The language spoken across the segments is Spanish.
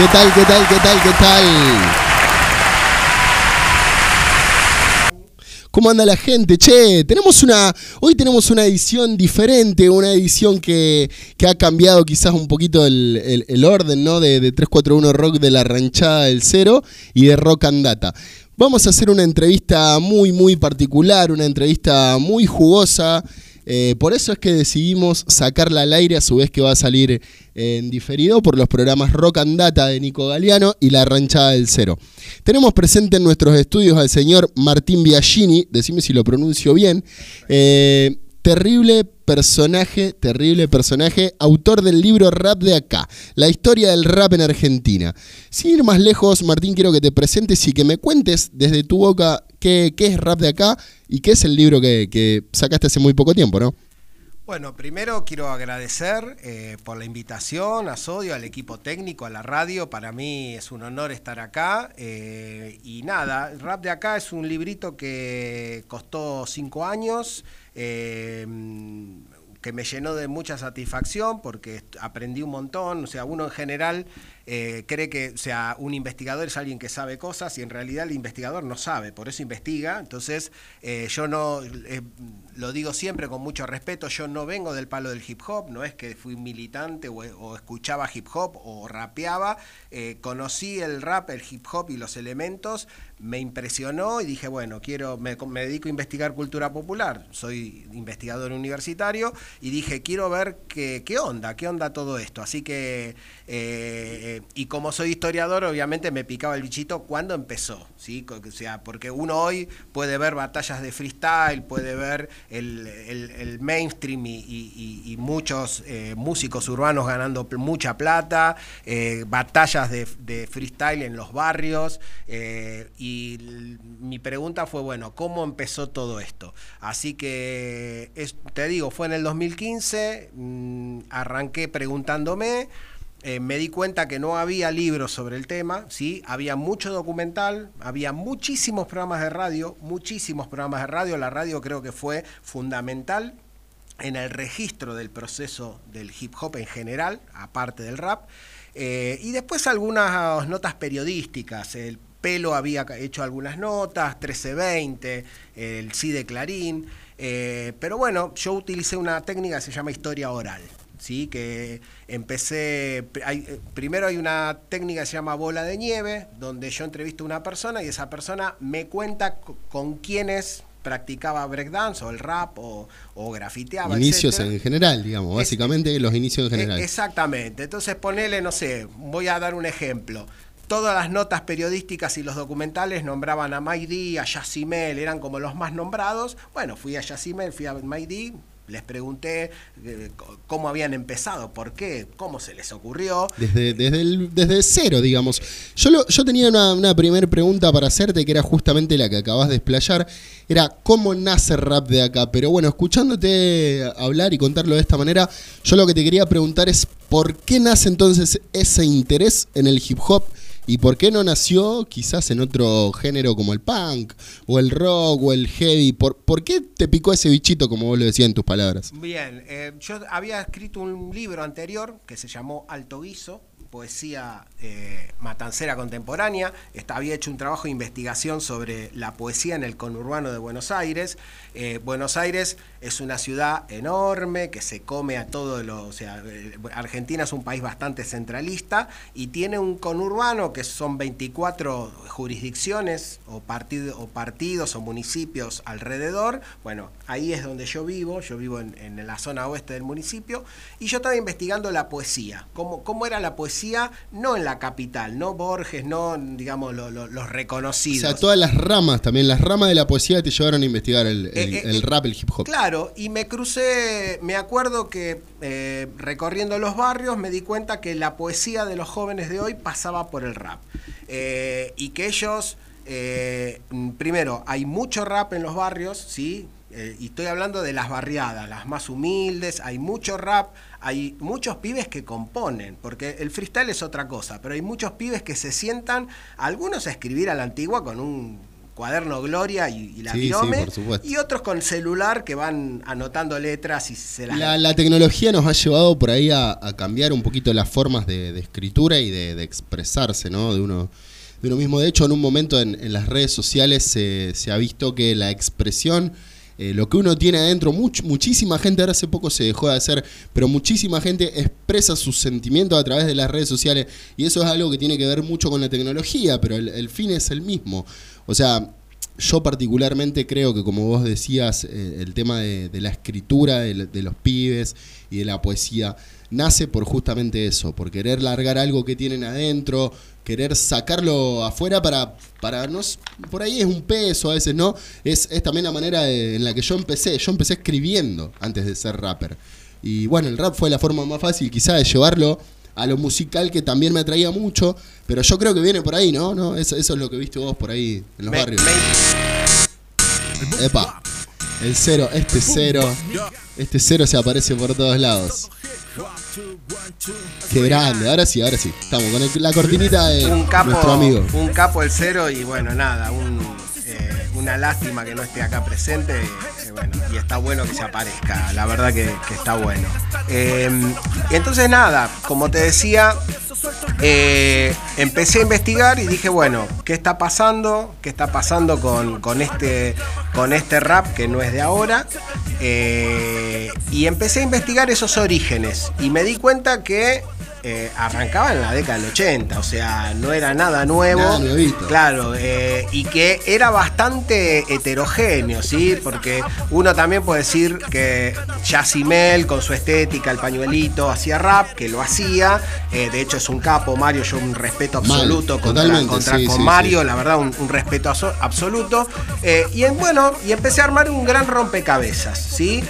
¿Qué tal, qué tal, qué tal, qué tal? ¿Cómo anda la gente? Che, tenemos una. Hoy tenemos una edición diferente, una edición que, que ha cambiado quizás un poquito el, el, orden, ¿no? De, de 341 Rock de la ranchada del cero y de Rock and Data. Vamos a hacer una entrevista muy, muy particular, una entrevista muy jugosa. Eh, por eso es que decidimos sacarla al aire, a su vez que va a salir en diferido por los programas Rock and Data de Nico Galeano y La Ranchada del Cero. Tenemos presente en nuestros estudios al señor Martín Biagini, decime si lo pronuncio bien. Eh, terrible personaje, terrible personaje, autor del libro Rap de Acá, la historia del rap en Argentina. Sin ir más lejos, Martín, quiero que te presentes y que me cuentes desde tu boca qué, es Rap de Acá y qué es el libro que, sacaste hace muy poco tiempo, ¿no? Bueno, primero quiero agradecer eh, por la invitación a Sodio, al equipo técnico, a la radio. Para mí es un honor estar acá. Eh, y nada, Rap de Acá es un librito que costó cinco años. Eh, que me llenó de mucha satisfacción porque aprendí un montón, o sea, uno en general eh, cree que sea, un investigador es alguien que sabe cosas y en realidad el investigador no sabe, por eso investiga. Entonces, eh, yo no, eh, lo digo siempre con mucho respeto, yo no vengo del palo del hip hop, no es que fui militante o, escuchaba hip hop o rapeaba, conocí el rap, el hip hop y los elementos, me impresionó y dije, bueno, quiero, me, dedico a investigar cultura popular, soy investigador universitario y dije, quiero ver qué, qué onda, qué onda todo esto. Así que y como soy historiador, obviamente me picaba el bichito cuando empezó, ¿sí? O sea, porque uno hoy puede ver batallas de freestyle, puede ver el, mainstream y, muchos eh, músicos urbanos ganando mucha plata, eh, batallas de, freestyle en los barrios, eh, y mi pregunta fue, bueno, ¿cómo empezó todo esto? Así que, te digo, fue en el 2015, mm, arranqué preguntándome, eh, me di cuenta que no había libros sobre el tema, ¿sí? había mucho documental, había muchísimos programas de radio, muchísimos programas de radio, la radio creo que fue fundamental en el registro del proceso del hip hop en general, aparte del rap, eh, y después algunas notas periodísticas, el Pelo había hecho algunas notas, 1320, el sí de Clarín, eh, pero bueno, yo utilicé una técnica que se llama historia oral. ¿Sí? que empecé, primero hay una técnica que se llama bola de nieve, donde yo entrevisto a una persona y esa persona me cuenta con quiénes practicaba breakdance o el rap o, o grafiteaba. Inicios en general, digamos, básicamente los inicios en general. Exactamente, entonces ponele, no sé, voy a dar un ejemplo. Todas las notas periodísticas y los documentales nombraban a Maidi, a Yassimel, eran como los más nombrados. Bueno, fui a Yassimel, fui a Maidi, les pregunté eh, cómo habían empezado, por qué, cómo se les ocurrió. Desde, desde, desde cero, digamos. Yo, yo tenía una, una primera pregunta para hacerte, que era justamente la que acabas de explayar. Era cómo nace rap de acá. Pero bueno, escuchándote hablar y contarlo de esta manera, yo lo que te quería preguntar es por qué nace entonces ese interés en el hip hop ¿Y por qué no nació quizás en otro género como el punk o el rock o el heavy? ¿Por, ¿por qué te picó ese bichito, como vos lo decías en tus palabras? Bien, eh, yo había escrito un libro anterior que se llamó Alto Guiso, poesía eh, matancera contemporánea. había hecho un trabajo de investigación sobre la poesía en el conurbano de Buenos Aires. Eh, Buenos Aires es una ciudad enorme que se come a todo lo. O sea, eh, Argentina es un país bastante centralista y tiene un conurbano que son 24 jurisdicciones o, o partidos o municipios alrededor. Bueno, ahí es donde yo vivo. Yo vivo en, la zona oeste del municipio y yo estaba investigando la poesía. ¿Cómo, cómo era la poesía? No en la capital, no Borges, no, digamos, los reconocidos. O sea, todas las ramas también, las ramas de la poesía te llevaron a investigar el, eh, eh, eh, rap, el hip hop. Claro, y me crucé, me acuerdo que recorriendo los barrios me di cuenta que la poesía de los jóvenes de hoy pasaba por el rap. y que ellos, primero, hay mucho rap en los barrios, ¿sí? Y estoy hablando de las barriadas, las más humildes, hay mucho rap, hay muchos pibes que componen, porque el freestyle es otra cosa, pero hay muchos pibes que se sientan, algunos a escribir a la antigua con un cuaderno Gloria y, la Sí, y otros con celular que van anotando letras y se las... La, la tecnología nos ha llevado por ahí a, a cambiar un poquito las formas de, de escritura y de, de expresarse, ¿no? De uno, de uno mismo. De hecho, en un momento en, en las redes sociales se, se ha visto que la expresión, eh, lo que uno tiene adentro, much- muchísima gente, ahora hace poco se dejó de hacer, pero muchísima gente expresa sus sentimientos a través de las redes sociales y eso es algo que tiene que ver mucho con la tecnología, pero el, el fin es el mismo. O sea, yo particularmente creo que, como vos decías, eh, el tema de, la escritura de, los pibes y de la poesía nace por justamente eso, por querer largar algo que tienen adentro, querer sacarlo afuera para, para no, por ahí es un peso a veces, ¿no? Es, es también la manera de- en la que yo empecé, yo empecé escribiendo antes de ser rapper. Y bueno, el rap fue la forma más fácil quizá de llevarlo a lo musical que también me atraía mucho, pero yo creo que viene por ahí, ¿no? ¿No? Eso, eso es lo que viste vos por ahí en los Me- barrios. me- Epa, el cero, este cero, este cero se aparece por todos lados. Qué grande, ahora sí, ahora sí. Estamos con el- la cortinita de un capo, nuestro amigo. un capo el cero y bueno, nada, un, lástima que no esté acá presente. eh, y está bueno que se aparezca, la verdad que, está bueno. Eh, entonces nada, como te decía, eh, empecé a investigar y dije, bueno, ¿qué está pasando? ¿Qué está pasando con, con este, con este rap que no es de ahora? Eh, y empecé a investigar esos orígenes y me di cuenta que eh, arrancaba en la década del 80, o sea, no era nada nuevo. Nada nuevito. Claro, eh, y que era bastante heterogéneo, ¿sí? Porque uno también puede decir que Yacimel, con su estética, el pañuelito, hacía rap, que lo hacía. eh, de hecho, es un capo, Mario, yo un respeto Mal, absoluto contra, contra- sí, con sí, Mario, sí. la verdad, un, un respeto absoluto. Y en, bueno, y empecé a armar un gran rompecabezas, ¿sí?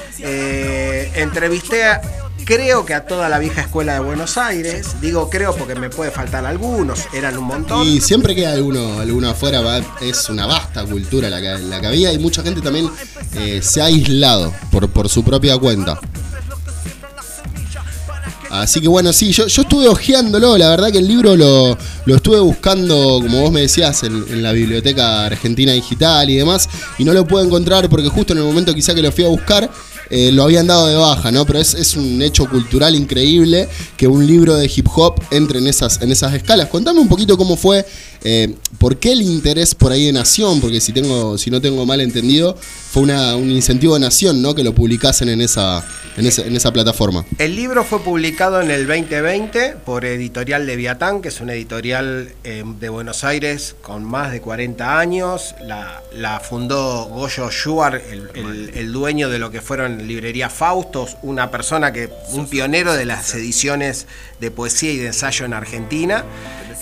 Entrevisté a- Creo que a toda la vieja escuela de Buenos Aires, digo creo porque me puede faltar algunos, eran un montón. Y siempre queda alguno, alguno afuera, es una vasta cultura la que, la que había y mucha gente también eh, se ha aislado por, por su propia cuenta. Así que bueno, sí, yo, yo estuve hojeándolo, la verdad que el libro lo, lo estuve buscando, como vos me decías, en, en la biblioteca argentina digital y demás, y no lo puedo encontrar porque justo en el momento quizá que lo fui a buscar, eh, lo habían dado de baja, ¿no? Pero es, es un hecho cultural increíble que un libro de hip hop entre en esas, en esas escalas. Contame un poquito cómo fue, eh, por qué el interés por ahí de Nación, porque si tengo, si no tengo mal entendido, fue una, un incentivo de Nación, ¿no? Que lo publicasen en esa, en esa, en esa plataforma. El libro fue publicado en el 2020 por Editorial Leviatán, que es una editorial eh, de Buenos Aires con más de 40 años. La, la fundó Goyo Schuar, el, el- el dueño de lo que fueron Librería Faustos, una persona que, un pionero de las ediciones de poesía y de ensayo en Argentina.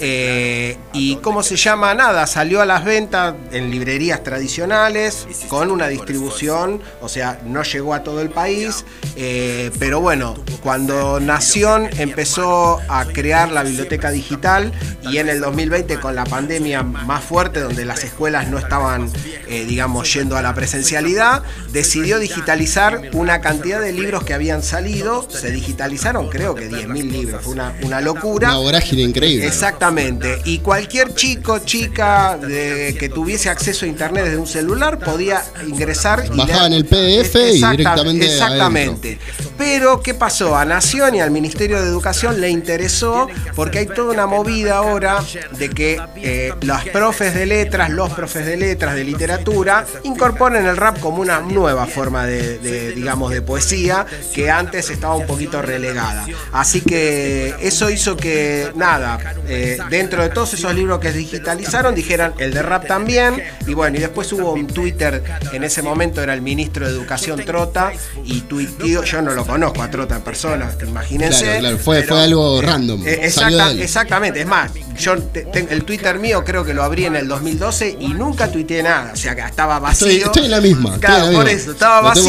Eh, y cómo se llama, nada, salió a las ventas en librerías tradicionales con una distribución, o sea, no llegó a todo el país, eh, pero bueno, cuando Nación empezó a crear la biblioteca digital y en el 2020 con la pandemia más fuerte, donde las escuelas no estaban, eh, digamos, yendo a la presencialidad, decidió digitalizar una cantidad de libros que habían salido, se digitalizaron creo que 10.000 libros, fue una, una locura. Una vorágine increíble. Exactamente. Y cualquier chico, chica de- que tuviese acceso a internet desde un celular podía ingresar y Bajaban el PDF y directamente Exactamente. Pero, ¿qué pasó? A Nación y al Ministerio de Educación le interesó porque hay toda una movida ahora de que eh, los profes de letras, los profes de letras, de literatura, incorporen el rap como una nueva forma de, de, digamos, de poesía que antes estaba un poquito relegada. Así que eso hizo que, nada, eh, dentro de todos esos libros que digitalizaron, dijeran el de rap también. Y bueno, y después hubo un Twitter, en ese momento era el ministro de Educación Trota, y tuiteó, yo no lo conozco a Trota en persona, imagínense. Claro, claro, fue- pero- fue algo random, Eh, exacta- exactamente, es más, yo te- te- el Twitter mío creo que lo abrí en el 2012 y nunca tuiteé nada, o sea que estaba vacío. Estoy- estoy en la misma, Claro, por eso, estaba vacío.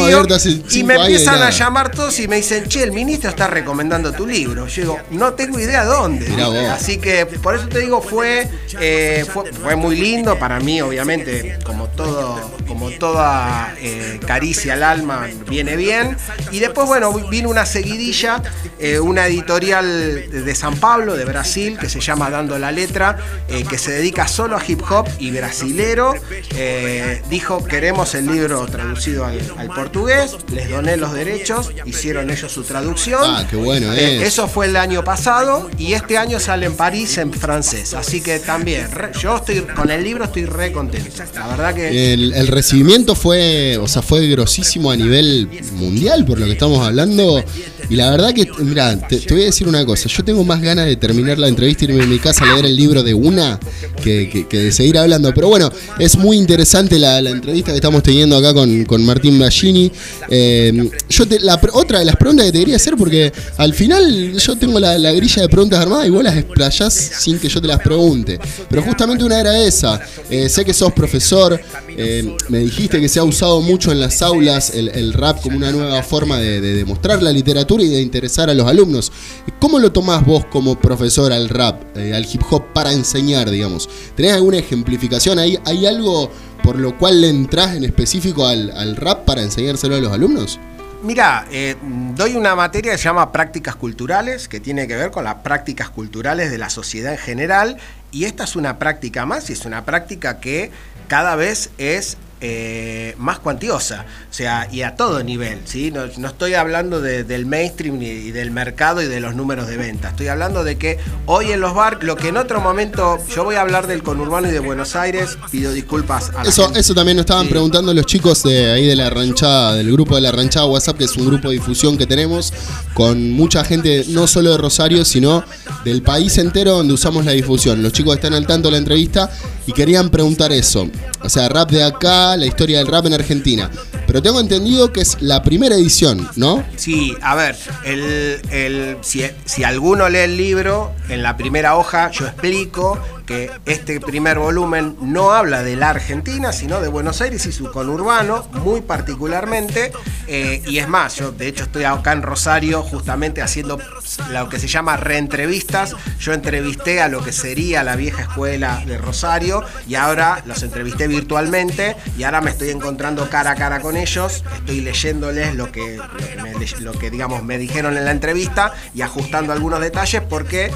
Y me empiezan a llamar todos y me dicen, che, el ministro está recomendando tu libro. Yo digo, no tengo idea dónde. Así que por eso te digo, fue, eh, fue, fue muy lindo para mí, obviamente, como todo, como toda eh, caricia al alma, viene bien. Y después, bueno, vino una seguidilla, eh, una editorial de San Pablo, de Brasil, que se llama Dando la letra, eh, que se dedica solo a hip hop y brasilero, dijo queremos el libro traducido al, portugués, les doné los derechos, hicieron ellos su traducción. Ah, qué bueno, Eso fue el año pasado y este año sale en París en francés. Así que también, yo estoy con el libro estoy re contento. La verdad que. El, recibimiento fue, o sea, fue grosísimo a nivel mundial, por lo que estamos hablando. Y la verdad que, mira, te, voy a decir una cosa. Yo tengo más ganas de terminar la entrevista, irme a mi casa a leer el libro de una que, de seguir hablando. Pero bueno, es muy interesante la, entrevista que estamos teniendo acá con, con Martín Ballini. Eh, yo la, otra de las preguntas que te quería hacer, porque al final yo tengo la, grilla de preguntas armadas y vos las explayás sin que yo te las pregunte. Pero justamente una era esa. Eh, sé que sos profesor, eh, me dijiste que se ha usado mucho en las aulas el, rap como una nueva forma de, demostrar la literatura y de interesar a los alumnos. ¿Cómo lo tomás vos como profesor al rap, eh, al hip hop para enseñar, digamos? ¿Tenés alguna ejemplificación? ¿Hay, hay algo por lo cual le entras en específico al, al rap para enseñárselo a los alumnos? Mira, eh, doy una materia que se llama prácticas culturales, que tiene que ver con las prácticas culturales de la sociedad en general, y esta es una práctica más, y es una práctica que cada vez es eh, más cuantiosa, o sea, y a todo nivel, ¿sí? No, estoy hablando del mainstream y del mercado y de los números de venta, estoy hablando de que hoy en los bar, lo que en otro momento, yo voy a hablar del conurbano y de Buenos Aires, pido disculpas a Eso, eso también nos estaban preguntando los chicos de ahí de la ranchada, del grupo de la ranchada WhatsApp, que es un grupo de difusión que tenemos con mucha gente, no solo de Rosario, sino del país entero donde usamos la difusión. Los chicos están al tanto de la entrevista y querían preguntar eso. O sea, rap de acá, la historia del rap en Argentina. Pero tengo entendido que es la primera edición, ¿no? Sí, a ver, el, si, si alguno lee el libro, en la primera hoja yo explico este primer volumen no habla de la Argentina, sino de Buenos Aires y su conurbano, muy particularmente. Eh, y es más, yo de hecho estoy acá en Rosario justamente haciendo lo que se llama reentrevistas. Yo entrevisté a lo que sería la vieja escuela de Rosario y ahora los entrevisté virtualmente y ahora me estoy encontrando cara a cara con ellos, estoy leyéndoles lo que, lo que digamos me dijeron en la entrevista y ajustando algunos detalles porque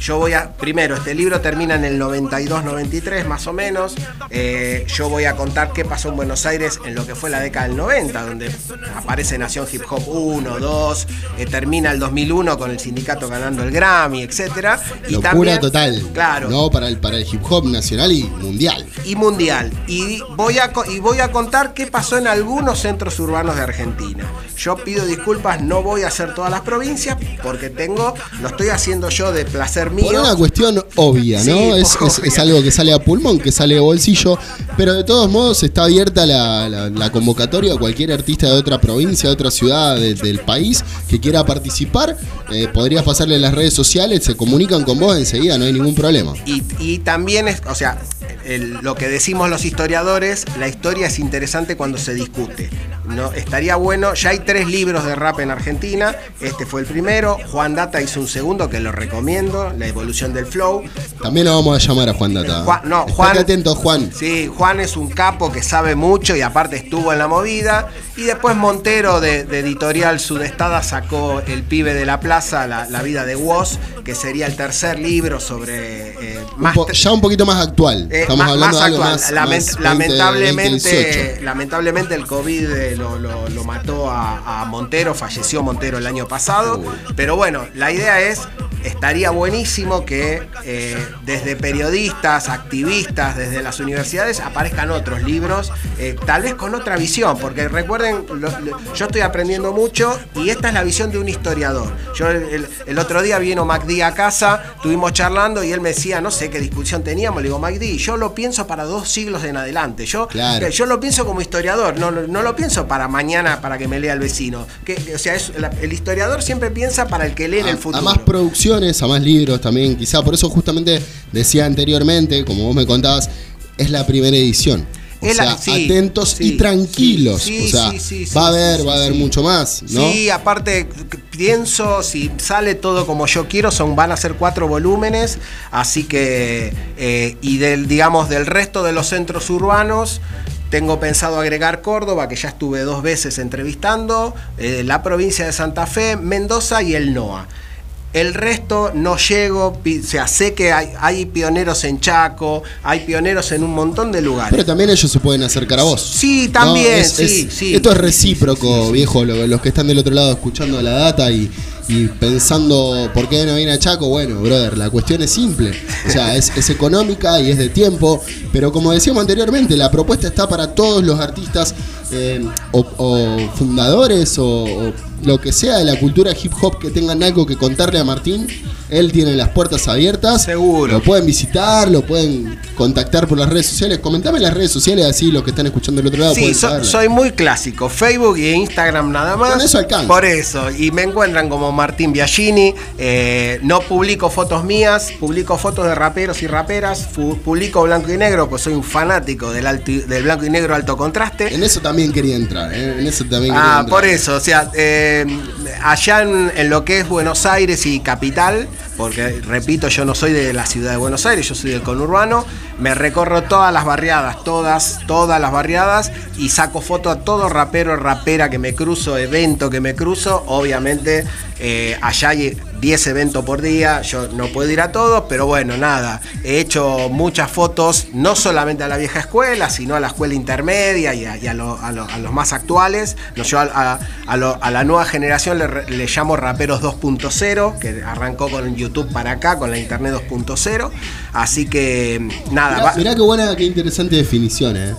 yo voy a, primero, este libro termina en el 92-93 más o menos. Eh, yo voy a contar qué pasó en Buenos Aires en lo que fue la década del 90, donde aparece Nación Hip Hop 1, 2, eh, termina el 2001 con el sindicato ganando el Grammy, etc. Y Locura total. Claro. No, para el, para el hip hop nacional y mundial. Y mundial. Y voy, a, y voy a contar qué pasó en algunos centros urbanos de Argentina. Yo pido disculpas, no voy a hacer todas las provincias porque tengo, lo estoy haciendo yo de placer por una cuestión obvia, ¿no? es, algo que sale a pulmón, que sale a bolsillo, pero de todos modos está abierta la, convocatoria a cualquier artista de otra provincia, de otra ciudad del país que quiera participar. Eh, podrías pasarle las redes sociales, se comunican con vos enseguida, no hay ningún problema. Y, y también es, o sea, lo que decimos los historiadores, la historia es interesante cuando se discute. ¿no? Estaría bueno, ya hay tres libros de rap en Argentina, este fue el primero, Juan Data hizo un segundo que lo recomiendo, La evolución del flow. También lo vamos a llamar a Juan Data. no, Juan, atento, Juan. Sí, Juan es un capo que sabe mucho y aparte estuvo en la movida. Y después Montero de, Editorial Sudestada sacó El pibe de la plaza, La, vida de Woz, que sería el tercer libro sobre... Eh, ya un poquito más actual. Eh, Estamos hablando de algo más, lamentablemente, lamentablemente el COVID eh, lo, mató a, Montero, falleció Montero el año pasado. Pero bueno, la idea es estaría buenísimo que desde periodistas, activistas, desde las universidades aparezcan otros libros, tal vez con otra visión, porque recuerden, yo estoy aprendiendo mucho y esta es la visión de un historiador. Yo el, otro día vino MacD a casa, estuvimos charlando y él me decía, no sé qué discusión teníamos, le digo, MacD, yo lo pienso para dos siglos en adelante, yo, yo lo pienso como historiador, no, no lo pienso para mañana, para que me lea el vecino. Que, o sea, el historiador siempre piensa para el que lee en el futuro. A más producciones, a más libros también, quizá por eso justamente decía anteriormente, como vos me contabas, es la primera edición. O sea, atentos y tranquilos. o sea, va a haber, va a haber mucho más, ¿no? Sí, aparte, pienso, si sale todo como yo quiero, son, van a ser cuatro volúmenes. Así que, eh, y del, digamos, del resto de los centros urbanos, tengo pensado agregar Córdoba, que ya estuve dos veces entrevistando, eh, la provincia de Santa Fe, Mendoza y el NOA. El resto no llego, o sea, sé que hay, hay pioneros en Chaco, hay pioneros en un montón de lugares. Pero también ellos se pueden acercar a vos. Sí, también, No, es- sí, es- sí. Esto es recíproco, viejo. lo- Los que están del otro lado escuchando la data y, y pensando por qué no viene a Chaco. Bueno, brother, la cuestión es simple. O sea, es, es económica y es de tiempo. Pero como decíamos anteriormente, la propuesta está para todos los artistas eh, o, o fundadores o, o lo que sea de la cultura hip hop que tengan algo que contarle a Martín. Él tiene las puertas abiertas. Seguro. Lo pueden visitar, lo pueden contactar por las redes sociales. Comentame en las redes sociales, así los que están escuchando del otro lado Sí, so- soy muy clásico. Facebook y Instagram nada más. Con eso alcanza. Por eso. Y me encuentran como Martín Biagini. Eh, no publico fotos mías, publico fotos de raperos y raperas. publico blanco y negro, pues soy un fanático del, alto- del blanco y negro alto contraste. En eso también quería entrar, ¿eh? En eso también quería Ah, entrar. por eso, o sea, eh, allá en, en lo que es Buenos Aires y capital, porque repito, yo no soy de la ciudad de Buenos Aires, yo soy del conurbano, me recorro todas las barriadas, todas, todas las barriadas, y saco foto a todo rapero, rapera que me cruzo, evento que me cruzo, obviamente eh, allá hay 10 eventos por día, yo no puedo ir a todos, pero bueno, nada, he hecho muchas fotos, no solamente a la vieja escuela, sino a la escuela intermedia y a, y a lo- a lo- a los más actuales. No, yo lo- a la nueva generación le, le llamo Raperos 2.0, que arrancó con YouTube para acá, con la Internet 2.0. Así que nada, Mirá, va- mirá qué buena, qué interesante definición, ¿eh?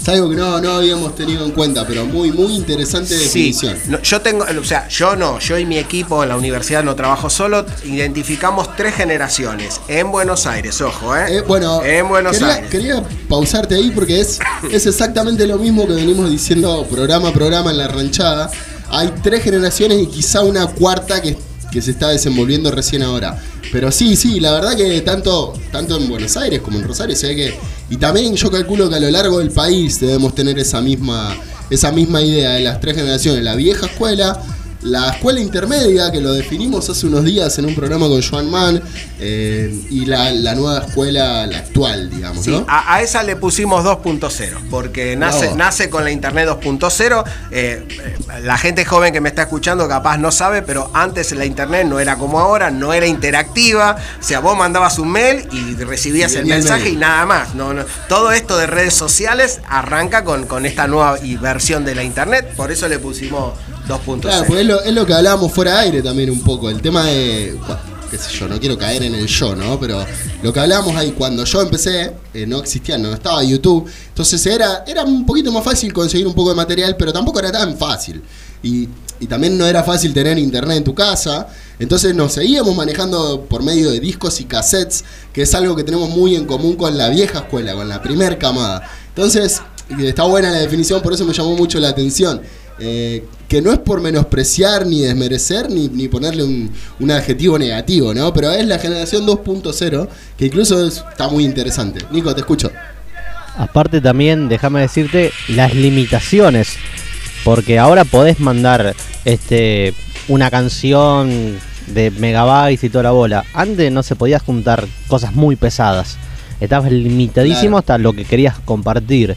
Es algo que no, no habíamos tenido en cuenta, pero muy, muy interesante Sí, definición. no, yo tengo, o sea, yo no, yo y mi equipo en la universidad no trabajo solo, identificamos tres generaciones en Buenos Aires, ojo, ¿eh? Eh, bueno, en Buenos quería, Aires. quería pausarte ahí porque es, es exactamente lo mismo que venimos diciendo programa a programa en la ranchada. Hay tres generaciones y quizá una cuarta que, que se está desenvolviendo recién ahora. Pero sí, sí, la verdad que tanto, tanto en Buenos Aires como en Rosario se ve que. Y también yo calculo que a lo largo del país debemos tener esa misma, esa misma idea de las tres generaciones. La vieja escuela, la escuela intermedia, que lo definimos hace unos días en un programa con Joan Mann, eh, y la, la nueva escuela, la actual, digamos, Sí, ¿no? a, a esa le pusimos 2.0, porque nace, nace con la internet 2.0. eh, eh, la gente joven que me está escuchando capaz no sabe, pero antes la internet no era como ahora, no era interactiva. O sea, vos mandabas un mail y recibías Y el mensaje y nada más. No, no. Todo esto de redes sociales arranca con, con esta nueva versión de la internet, por eso le pusimos 2.0. Claro, pues es lo, es lo que hablábamos fuera de aire también un poco. El tema de. qué sé yo, no quiero caer en el yo, ¿no? Pero lo que hablábamos ahí, cuando yo empecé, eh, no existía, no estaba YouTube. Entonces era, era un poquito más fácil conseguir un poco de material, pero tampoco era tan fácil. Y, y también no era fácil tener internet en tu casa. Entonces nos seguíamos manejando por medio de discos y cassettes, que es algo que tenemos muy en común con la vieja escuela, con la primer camada. Entonces, está buena la definición, por eso me llamó mucho la atención. Eh, que no es por menospreciar ni desmerecer ni, ni ponerle un, un adjetivo negativo, ¿no? Pero es la generación 2.0 que incluso es- está muy interesante. Nico, te escucho. Aparte también, déjame decirte, las limitaciones. Porque ahora podés mandar este una canción de megabytes y toda la bola. Antes no se podía juntar cosas muy pesadas. Estabas limitadísimo Claro. hasta lo que querías compartir.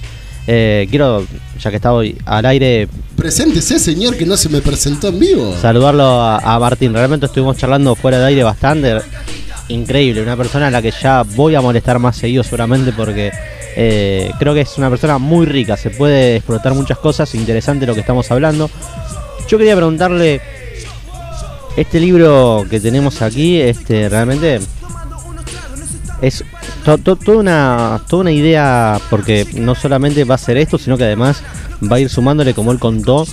Eh, quiero, ya que estaba hoy al aire, Preséntese, señor, que no se me presentó en vivo. saludarlo a, a Martín. Realmente estuvimos charlando fuera de aire bastante. Increíble, una persona a la que ya voy a molestar más seguido seguramente porque eh, creo que es una persona muy rica, se puede explotar muchas cosas, interesante lo que estamos hablando. Yo quería preguntarle, este libro que tenemos aquí, este realmente es to- to- toda, una, toda una idea, porque no solamente va a ser esto, sino que además va a ir sumándole, como él contó,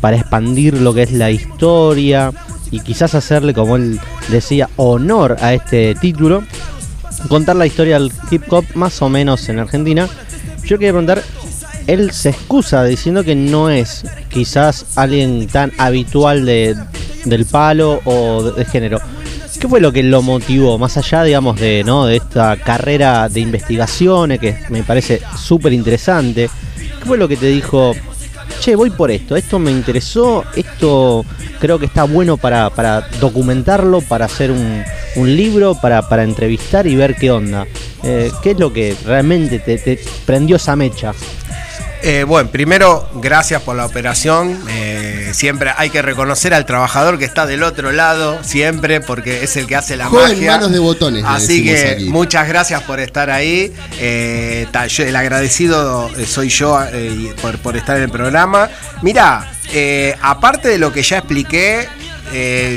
para expandir lo que es la historia y quizás hacerle, como él decía, honor a este título, contar la historia del hip hop más o menos en Argentina. Yo quería preguntar, él se excusa diciendo que no es quizás alguien tan habitual de, del palo o de, de género. ¿Qué fue lo que lo motivó, más allá, digamos, de, ¿no? de esta carrera de investigaciones que me parece súper interesante? ¿Qué fue lo que te dijo, che, voy por esto, esto me interesó, esto creo que está bueno para, para documentarlo, para hacer un, un libro, para, para entrevistar y ver qué onda? Eh, ¿Qué es lo que realmente te, te prendió esa mecha? Eh, bueno, primero, gracias por la operación. Eh, siempre hay que reconocer al trabajador que está del otro lado, siempre, porque es el que hace la Joven magia. manos de botones. Así que aquí. muchas gracias por estar ahí. Eh, el agradecido soy yo por, por estar en el programa. Mira, aparte de lo que ya expliqué,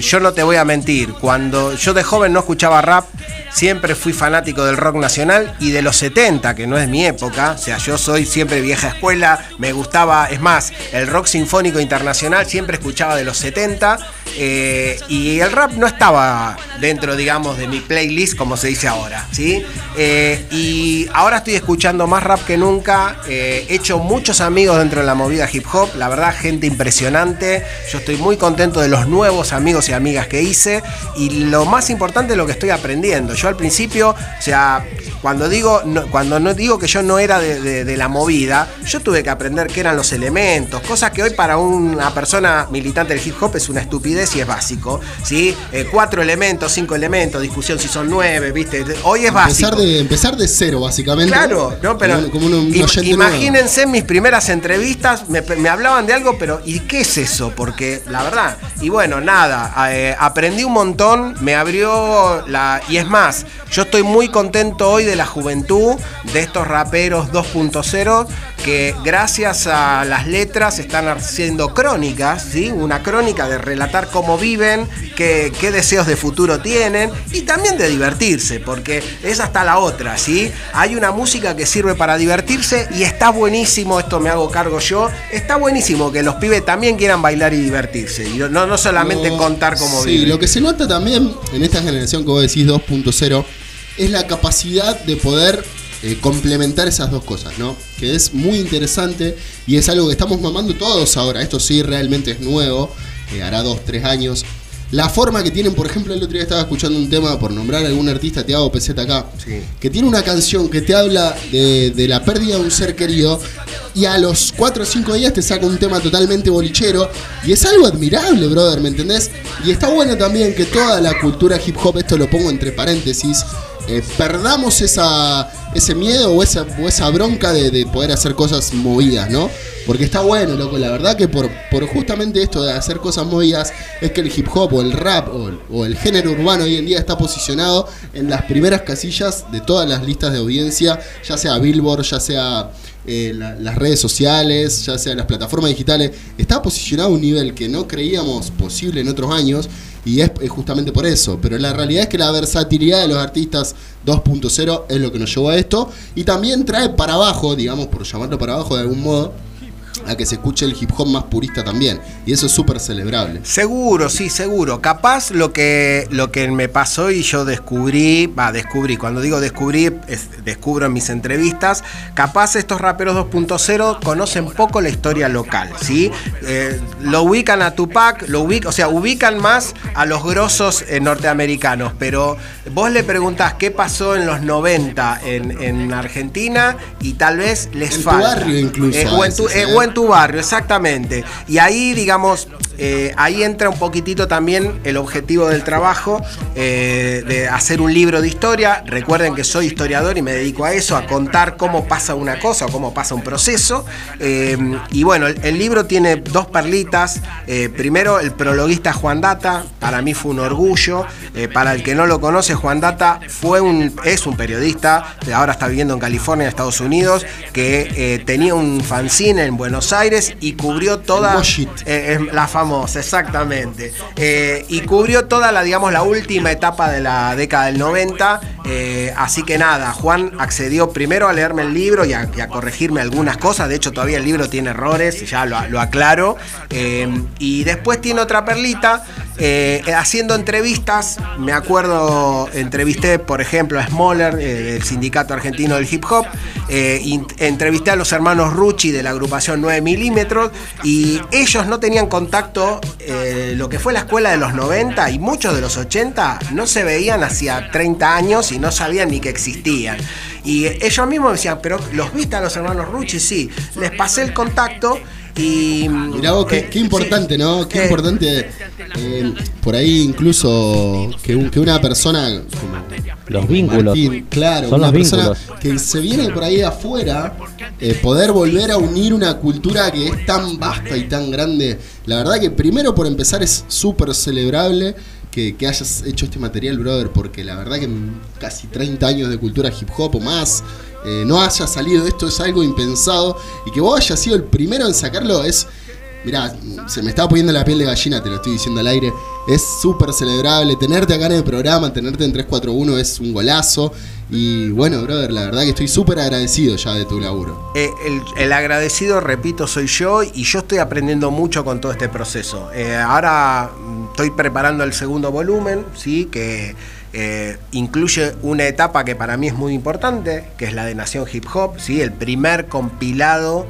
yo no te voy a mentir. Cuando yo de joven no escuchaba rap, siempre fui fanático del rock nacional y de los 70, que no es mi época. O sea, yo soy siempre vieja escuela, me gustaba, es más, el rock sinfónico internacional siempre escuchaba de los 70. eh, y el rap no estaba dentro, digamos, de mi playlist, como se dice ahora, ¿sí? Eh, y ahora estoy escuchando más rap que nunca. eh, he hecho muchos amigos dentro de la movida hip hop, la verdad, gente impresionante. Yo estoy muy contento de los nuevos amigos y amigas que hice. Y lo más importante es lo que estoy aprendiendo. Yo al principio, o sea, cuando digo, no- cuando no digo que yo no era de, de- de la movida, yo tuve que aprender qué eran los elementos, cosas que hoy para una persona militante del hip hop es una estupidez y es básico. ¿sí? Eh, cuatro elementos, cinco elementos, discusión si son nueve, ¿viste? Hoy es básico. Empezar de, empezar de cero, básicamente. Claro, no, pero Como, un- como un- un im- oyente nuevo. imagínense mis primeras entrevistas, me, me hablaban de algo, pero ¿y qué es eso? Porque la verdad, y bueno, nada, eh, aprendí un montón, me abrió la... Y es más, yo estoy muy contento hoy de la juventud, de estos raperos 2.0, que gracias a las letras están haciendo crónicas, ¿sí? Una crónica de relatar cómo viven, qué, qué deseos de futuro tienen y también de divertirse, porque esa está la otra, ¿sí? Hay una música que sirve para divertirse y está buenísimo, esto me hago cargo yo, está buenísimo que los pibes también quieran bailar y divertirse, y no, no solamente No, contar cómo sí, viven. lo que se nota también en esta generación que vos decís 2.0 es la capacidad de poder eh, complementar esas dos cosas, ¿no? Que es muy interesante y es algo que estamos mamando todos ahora. Esto sí realmente es nuevo, eh, hará dos, tres años. La forma que tienen, por ejemplo, el otro día estaba escuchando un tema, por nombrar a algún artista, te hago peseta acá, Sí. que tiene una canción que te habla de, de la pérdida de un ser querido y a los 4 o 5 días te saca un tema totalmente bolichero y es algo admirable, brother, ¿me entendés? Y está bueno también que toda la cultura hip hop, esto lo pongo entre paréntesis, eh, perdamos esa, ese miedo o esa, esa bronca de, de poder hacer cosas movidas, ¿no? Porque está bueno, loco, la verdad que por, por justamente esto de hacer cosas movidas es que el hip hop o el rap o, o el género urbano hoy en día está posicionado en las primeras casillas de todas las listas de audiencia, ya sea Billboard, ya sea eh, la- las redes sociales, ya sea las plataformas digitales, está posicionado a un nivel que no creíamos posible en otros años y es, es justamente por eso. Pero la realidad es que la versatilidad de los artistas 2.0 es lo que nos llevó a esto y también trae para abajo, digamos, por llamarlo para abajo de algún modo, a que se escuche el hip hop más purista también. Y eso es súper celebrable. Seguro, sí, seguro. Capaz lo que, lo que me pasó y yo descubrí, va, descubrí, cuando digo descubrí, es- descubro en mis entrevistas, capaz estos raperos 2.0 conocen poco la historia local, ¿sí? Eh, lo ubican a Tupac, lo ubican, o sea, ubican más a los grosos eh, norteamericanos, pero vos le preguntás qué pasó en los 90 en, en Argentina y tal vez les En tu falta. barrio incluso Eh, a o en tu- veces, o en tu barrio, exactamente. Y ahí, digamos, eh, ahí entra un poquitito también el objetivo del trabajo eh, de hacer un libro de historia. Recuerden que soy historiador y me dedico a eso, a contar cómo pasa una cosa o cómo pasa un proceso. Eh, y bueno, el, libro tiene dos perlitas. Primero, el prologuista Juan Data, para mí fue un orgullo. Para el que no lo conoce, Juan Data fue un, es un periodista, ahora está viviendo en California, Estados Unidos, que tenía un fanzine en Buenos Aires y cubrió toda El eh, la famosa, exactamente. Eh, y cubrió toda la, digamos, la última etapa de la década del 90. eh, así que nada, Juan accedió primero a leerme el libro y a, y a corregirme algunas cosas. De hecho, todavía el libro tiene errores, ya lo, lo aclaro. Eh, y después tiene otra perlita. haciendo entrevistas, me acuerdo, entrevisté, por ejemplo, a Smoller, del Sindicato Argentino del Hip Hop. entrevisté a los hermanos Rucci de la agrupación 9 milímetros. Y ellos no tenían contacto, eh, lo que fue la escuela de los 90 y muchos de los 80 no se veían hacía 30 años y no sabían ni que existían. Y ellos mismos decían, pero ¿los viste a los hermanos Rucci? Sí, les pasé el contacto. Y, Mirá vos, qué, eh, qué importante, sí. ¿no? Qué Eh, importante. eh, por ahí incluso que, un- que una persona como Los vínculos. Martín, claro, Son una los persona vínculos. que se viene por ahí de afuera, eh, poder volver a unir una cultura que es tan vasta y tan grande. La verdad que primero por empezar es súper celebrable que, que hayas hecho este material, brother, porque la verdad que en casi 30 años de cultura hip hop o más, eh, no haya salido esto es algo impensado y que vos hayas sido el primero en sacarlo es... Mirá, se me estaba poniendo la piel de gallina, te lo estoy diciendo al aire. Es súper celebrable. Tenerte acá en el programa, tenerte en 341 es un golazo. Y bueno, brother, la verdad que estoy súper agradecido ya de tu laburo. Eh, el, agradecido, repito, soy yo y yo estoy aprendiendo mucho con todo este proceso. Eh, ahora mm, estoy preparando el segundo volumen, ¿sí? que eh, incluye una etapa que para mí es muy importante, que es la de Nación Hip Hop, ¿sí? el primer compilado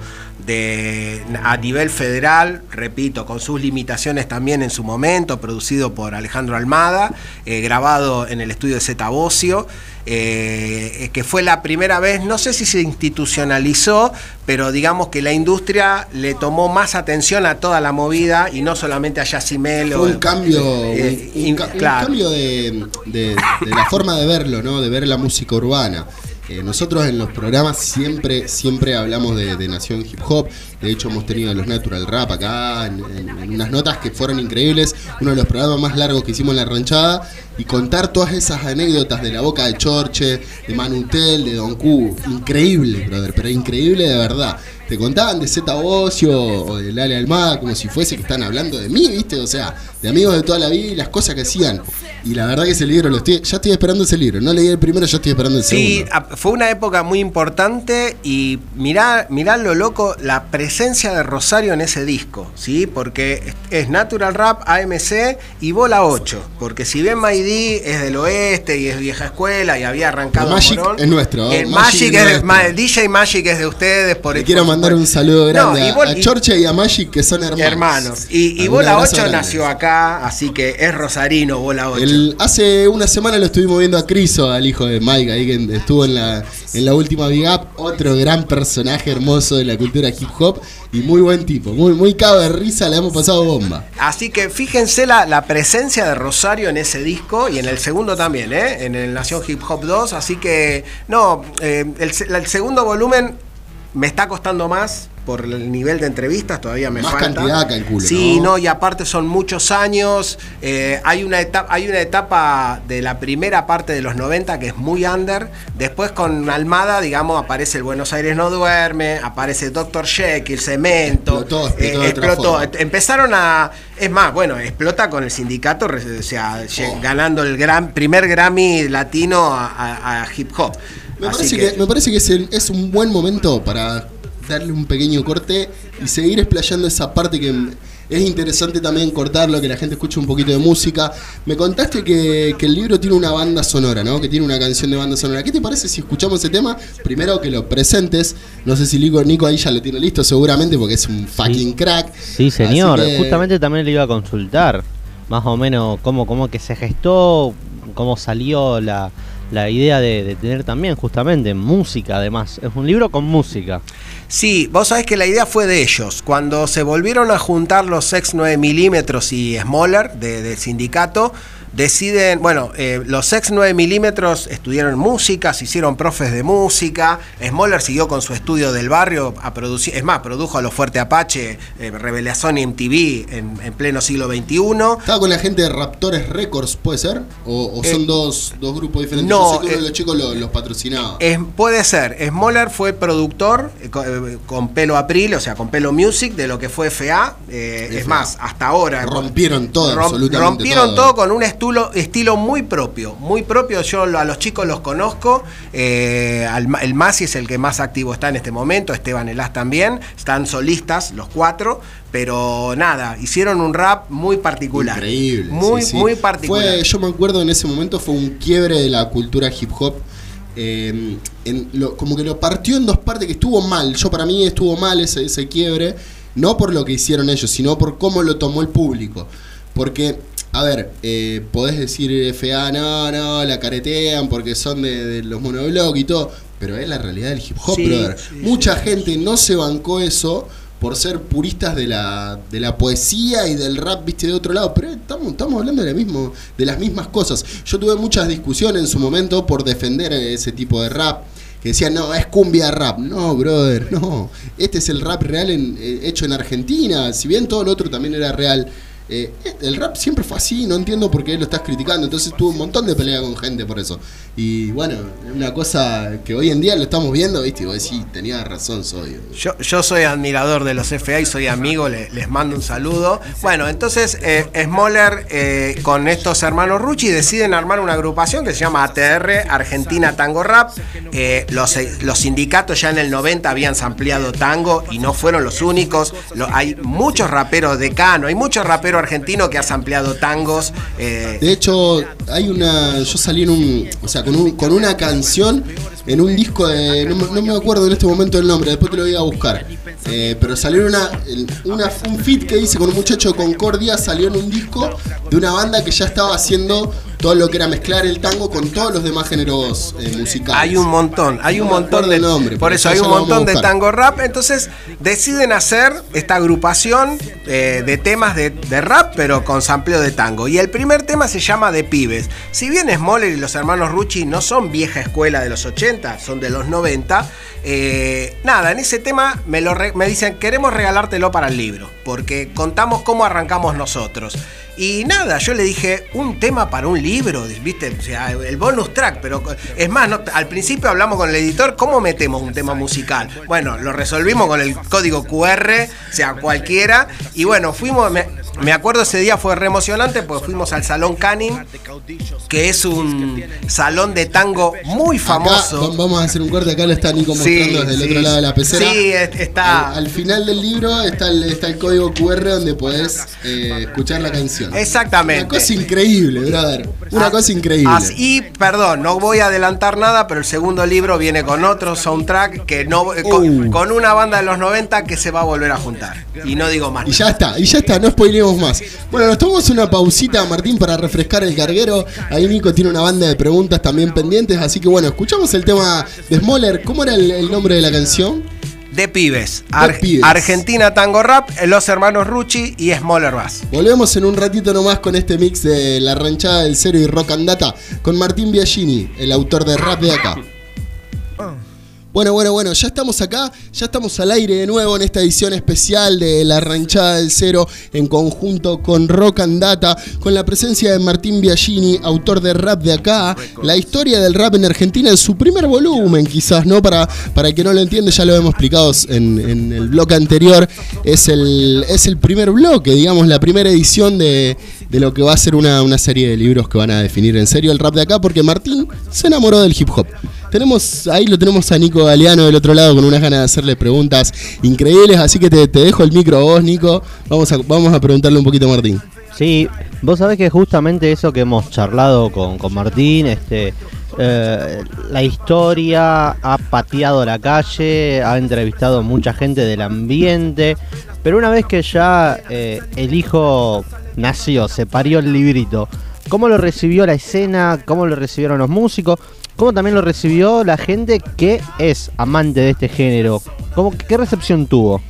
de, a nivel federal, repito, con sus limitaciones también en su momento, producido por Alejandro Almada, eh, grabado en el estudio de Zeta Bocio, eh, que fue la primera vez, no sé si se institucionalizó, pero digamos que la industria le tomó más atención a toda la movida y no solamente a Yacimel. Fue un cambio, eh, un, un in- ca- un claro. cambio de, de- de la forma de verlo, ¿no? De ver la música urbana. Eh, nosotros en los programas siempre, siempre hablamos de, Nación Hip Hop. De hecho, hemos tenido los Natural Rap acá en unas notas que fueron increíbles. Uno de los programas más largos que hicimos en la ranchada. Y contar todas esas anécdotas de la boca de Chorche, de Manutel, de Don Q. Increíble, brother, pero increíble de verdad. Te contaban de Zeta Bocio o de Lale Almada como si fuese que están hablando de mí, ¿viste? O sea, de amigos de toda la vida y las cosas que hacían. Y la verdad que ese libro lo estoy, ya estoy esperando ese libro. No leí el primero, ya estoy esperando el Sí, segundo. a- fue una época muy importante y mirá, mirá lo loco, la presencia de Rosario en ese disco, ¿sí? Porque es, Natural Rap, AMC y Bola 8. Porque si bien Maidí es del oeste y es vieja escuela y había arrancado El Magic Morón, es nuestro, El Magic Magic, es es nuestro. DJ Magic es de ustedes. Por quiero mandar un saludo grande No, a, a y- Chorche y a Magic, que son hermanos. Hermanos. Y, y Bola abrazo 8 grande. nació acá, así que es Rosarino, Bola 8. El- hace una semana lo estuvimos viendo a Criso, al hijo de Mike, ahí que estuvo en la, en la última Big Up, otro gran personaje hermoso de la cultura hip hop y muy buen tipo, muy, muy de risa, le hemos pasado bomba. Así que fíjense la, la presencia de Rosario en ese disco y en el segundo también, ¿eh? en el Nación Hip Hop 2. Así que, no, eh, el segundo volumen me está costando más por el nivel de entrevistas, todavía me Más falta. cantidad, calculo, Sí, ¿no? no, y aparte son muchos años. eh, hay, una etapa, hay una etapa de la primera parte de los 90 que es muy under. Después con Almada, digamos, aparece el Buenos Aires no duerme, aparece Dr. Jekyll, Cemento. Explotó, explotó eh, explotó. Empezaron a. Es más, bueno, explota con el sindicato, o sea, Oh. ganando el gran, primer Grammy latino a, a- a hip hop. Me Así parece que, me parece que es, el- es un buen momento para darle un pequeño corte y seguir explayando esa parte que es interesante también cortarlo, que la gente escuche un poquito de música. Me contaste que, que el libro tiene una banda sonora, ¿no? Que tiene una canción de banda sonora. ¿Qué te parece si escuchamos ese tema? Primero que lo presentes. No sé si Nico, Nico ahí ya lo tiene listo, seguramente, porque es un fucking crack. Sí, señor. Que- Justamente también le iba a consultar más o menos cómo, cómo que se gestó, cómo salió la, la idea de, tener también justamente música además. Es un libro con música. Sí, vos sabés que la idea fue de ellos. Cuando se volvieron a juntar los ex 9 milímetros y Smoller de- del sindicato, deciden, bueno, eh, los ex 9 milímetros estudiaron música, se hicieron profes de música. Smoller siguió con su estudio del barrio a producir, es más, produjo a los Fuerte Apache, eh, Revelación y MTV en, en pleno siglo XXI. ¿Estaba con la gente de Raptores Records, puede ser? ¿O, o son Eh, dos, dos grupos diferentes? no, Yo sé que uno de eh, los chicos lo- los patrocinaba. Es- puede ser. Smoller fue productor eh, co- eh, con, pelo April, o sea, con pelo Music, de lo que fue FA. Eh, es más, hasta ahora. Rompieron todo, absolutamente Rompieron todo. todo. con un estilo, estilo muy propio. Muy propio. Yo a los chicos los conozco. eh, el Masi es el que más activo está en este momento. Esteban Elás también. Están solistas, los cuatro. Pero nada, hicieron un rap muy particular. Increíble. Muy, sí, sí. muy particular. Fue, yo me acuerdo en ese momento fue un quiebre de la cultura hip hop. eh, en lo- como que lo partió en dos partes que estuvo mal. Yo para mí estuvo mal ese, ese quiebre. No por lo que hicieron ellos, sino por cómo lo tomó el público. Porque, a ver, eh, podés decir FA, no, no, la caretean porque son de, de los monoblogs y todo. Pero es la realidad del hip hop, Sí, brother. sí, Mucha gente no se bancó eso por ser puristas de la, de la poesía y del rap, viste, de otro lado, pero estamos, estamos hablando de, la mismo, de las mismas cosas. Yo tuve muchas discusiones en su momento por defender ese tipo de rap que decían, no, es cumbia rap. No, brother, no. Este es el rap real en, eh, hecho en Argentina. Si bien todo lo otro también era real, eh, el rap siempre fue así, no entiendo por qué lo estás criticando. Entonces tuve un montón de pelea con gente por eso. Y bueno, una cosa que hoy en día lo estamos viendo, ¿viste? Y vos decís, tenía razón, soy. Yo, yo soy admirador de los FA y soy amigo, les mando un saludo. Bueno, entonces eh, Smoller eh, con estos hermanos Rucci deciden armar una agrupación que se llama ATR, Argentina Tango Rap. los, los sindicatos ya en el 90 habían ampliado tango y no fueron los únicos. hay muchos raperos de Cano, hay muchos raperos argentino que has ampliado tangos. Eh. De hecho, hay una. Yo salí en un. O sea, con, con una canción en un disco de. No, me acuerdo en este momento el nombre, después te lo voy a buscar. Eh, pero salió una, una, un fit que hice con un muchacho de Concordia, salió en un disco de una banda que ya estaba haciendo todo lo que era mezclar el tango con todos los demás géneros eh, musicales. Hay un montón, hay un montón de nombres. Por eso hay un montón de tango rap. Entonces deciden hacer esta agrupación eh, de temas de, rap, pero con sampleo de tango. Y el primer tema se llama De Pibes. Si bien Smoller y los hermanos Rucci no son vieja escuela de los 80, son de los 90, eh, nada, en ese tema me, lo me dicen, queremos regalártelo para el libro, porque contamos cómo arrancamos nosotros. Y nada, yo le dije, un tema para un libro, ¿viste? O sea, el bonus track, pero es más, al principio hablamos con el editor, ¿cómo metemos un tema musical? Bueno, lo resolvimos con el código QR, sea cualquiera, y bueno, fuimos, me acuerdo ese día fue re emocionante porque fuimos al Salón Canning, que es un salón de tango muy famoso. vamos a hacer un corte, acá lo está Nico mostrando desde el otro lado de la pecera. Sí, está. Al, final del libro está el, está el código QR donde podés eh, escuchar la canción. Exactamente. Una cosa increíble, brother. Una ah, cosa increíble. y, perdón, no voy a adelantar nada, pero el segundo libro viene con otro soundtrack que no. Eh, uh. Con, una banda de los 90 que se va a volver a juntar. Y no digo más. Y ya está, y ya está, no spoilemos más. Bueno, nos tomamos una pausita, Martín, para refrescar el carguero. Ahí Nico tiene una banda de preguntas también pendientes. Así que bueno, escuchamos el tema de Smoller. ¿Cómo era el, nombre de la canción? De pibes. Argentina Tango Rap, Los Hermanos Rucci y Smoller Bass. Volvemos en un ratito nomás con este mix de La Ranchada del Cero y Rock and Data con Martín Biagini, el autor de rap de acá. Bueno, bueno, bueno, ya estamos acá, ya estamos al aire de nuevo en esta edición especial de La Ranchada del Cero en conjunto con Rock and Data, con la presencia de Martín Biagini, autor de Rap de Acá, la historia del rap en Argentina en su primer volumen, quizás, ¿no? Para, para el que no lo entiende, ya lo hemos explicado en, el bloque anterior, es el, es el primer bloque, digamos, la primera edición de, lo que va a ser una, una serie de libros que van a definir en serio el rap de acá, porque Martín se enamoró del hip hop. Tenemos, ahí lo tenemos a Nico Galeano del otro lado con unas ganas de hacerle preguntas increíbles, así que te, dejo el micro a vos, Nico. Vamos a, vamos a preguntarle un poquito a Martín. Sí, vos sabés que justamente eso que hemos charlado con, Martín, este, eh, la historia, ha pateado la calle, ha entrevistado mucha gente del ambiente, pero una vez que ya eh, el hijo nació, se parió el librito, ¿cómo lo recibió la escena? ¿Cómo lo recibieron los músicos? ¿Cómo también lo recibió la gente que es amante de este género? ¿Cómo, ¿Qué recepción tuvo?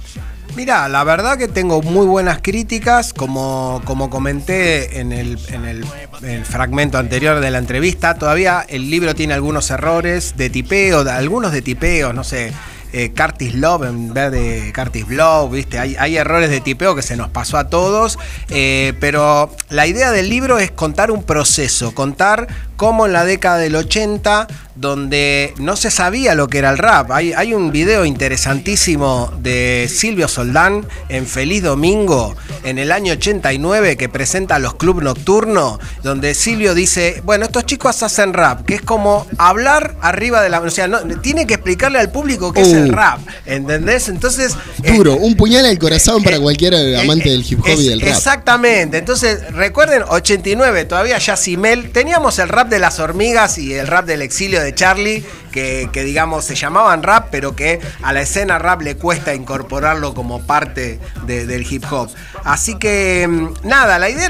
Mira, la verdad que tengo muy buenas críticas, como, como comenté en, el, en el, fragmento anterior de la entrevista, todavía el libro tiene algunos errores de tipeo, algunos de tipeo, no sé, eh, Curtis Love en vez de Curtis Blow, ¿viste? Hay, errores de tipeo que se nos pasó a todos, eh, pero la idea del libro es contar un proceso, contar cómo en la década del 80 donde no se sabía lo que era el rap. Hay, hay, un video interesantísimo de Silvio Soldán en Feliz Domingo en el año 89 que presenta los club nocturnos, donde Silvio dice, bueno, estos chicos hacen rap, que es como hablar arriba de la... O sea, no, tiene que explicarle al público qué es el uh. rap, ¿entendés? Entonces... Duro, un puñal al corazón para eh, cualquier eh, amante del hip hop y del rap. Exactamente, entonces recuerden, 89, todavía ya Simel, teníamos el rap de las hormigas y el rap del exilio de Charlie que, digamos se llamaban rap, pero que a la escena rap le cuesta incorporarlo como parte de, del hip hop. Así que mm, nada, la idea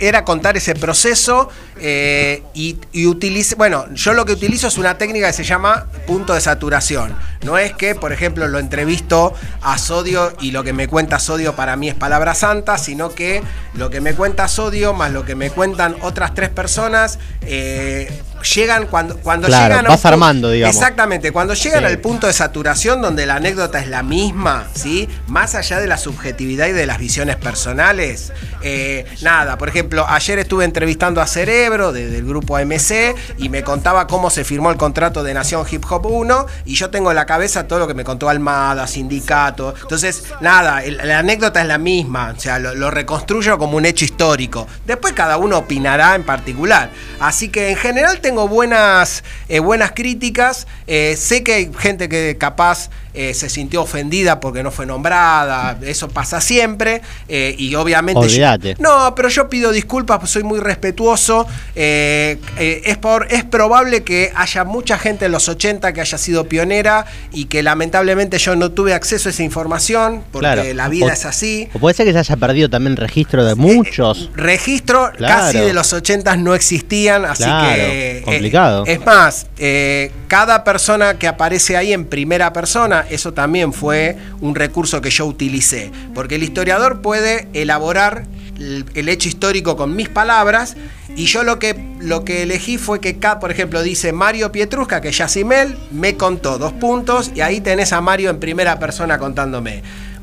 era contar ese proceso eh, y, y utilice, bueno, yo lo que utilizo es una técnica que se llama punto de saturación. No es que, por ejemplo, lo entrevisto a Sodio y lo que me cuenta Sodio para mí es palabra santa, sino que lo que me cuenta Sodio más lo que me cuentan otras tres personas eh, llegan cuando, cuando llegan vas armando, digamos. Exactamente, cuando llegan al punto de saturación donde la anécdota es la misma, ¿sí? Más allá de la subjetividad y de las visiones personales. Eh, nada, por ejemplo, ayer estuve entrevistando a Cerebro del grupo AMC y me contaba cómo se firmó el contrato de Nación Hip Hop 1 y yo tengo en la cabeza todo lo que me contó Almada, sindicato. Entonces, nada, la anécdota es la misma, o sea, lo, reconstruyo como un hecho histórico. Después cada uno opinará en particular. Así que en general tengo buenas, eh, buenas críticas. Eh, sé que hay gente que capaz eh, se sintió ofendida porque no fue nombrada. Eso pasa siempre. y obviamente. no, pero yo pido disculpas, pues soy muy respetuoso. es, por, es probable que haya mucha gente en los 80 que haya sido pionera y que lamentablemente yo no tuve acceso a esa información porque la vida es así. O puede ser que se haya perdido también registro de muchos. registro casi de los 80 no existían, así que eh, complicado. es más, eh, cada persona que aparece ahí en primera persona, eso también fue un recurso que yo utilicé, porque el historiador puede elaborar el, hecho histórico con mis palabras y yo lo que, lo que elegí fue que por ejemplo, dice Mario Pietrusca, que Yacimel me contó dos puntos y ahí tenés a Mario en primera persona contándome.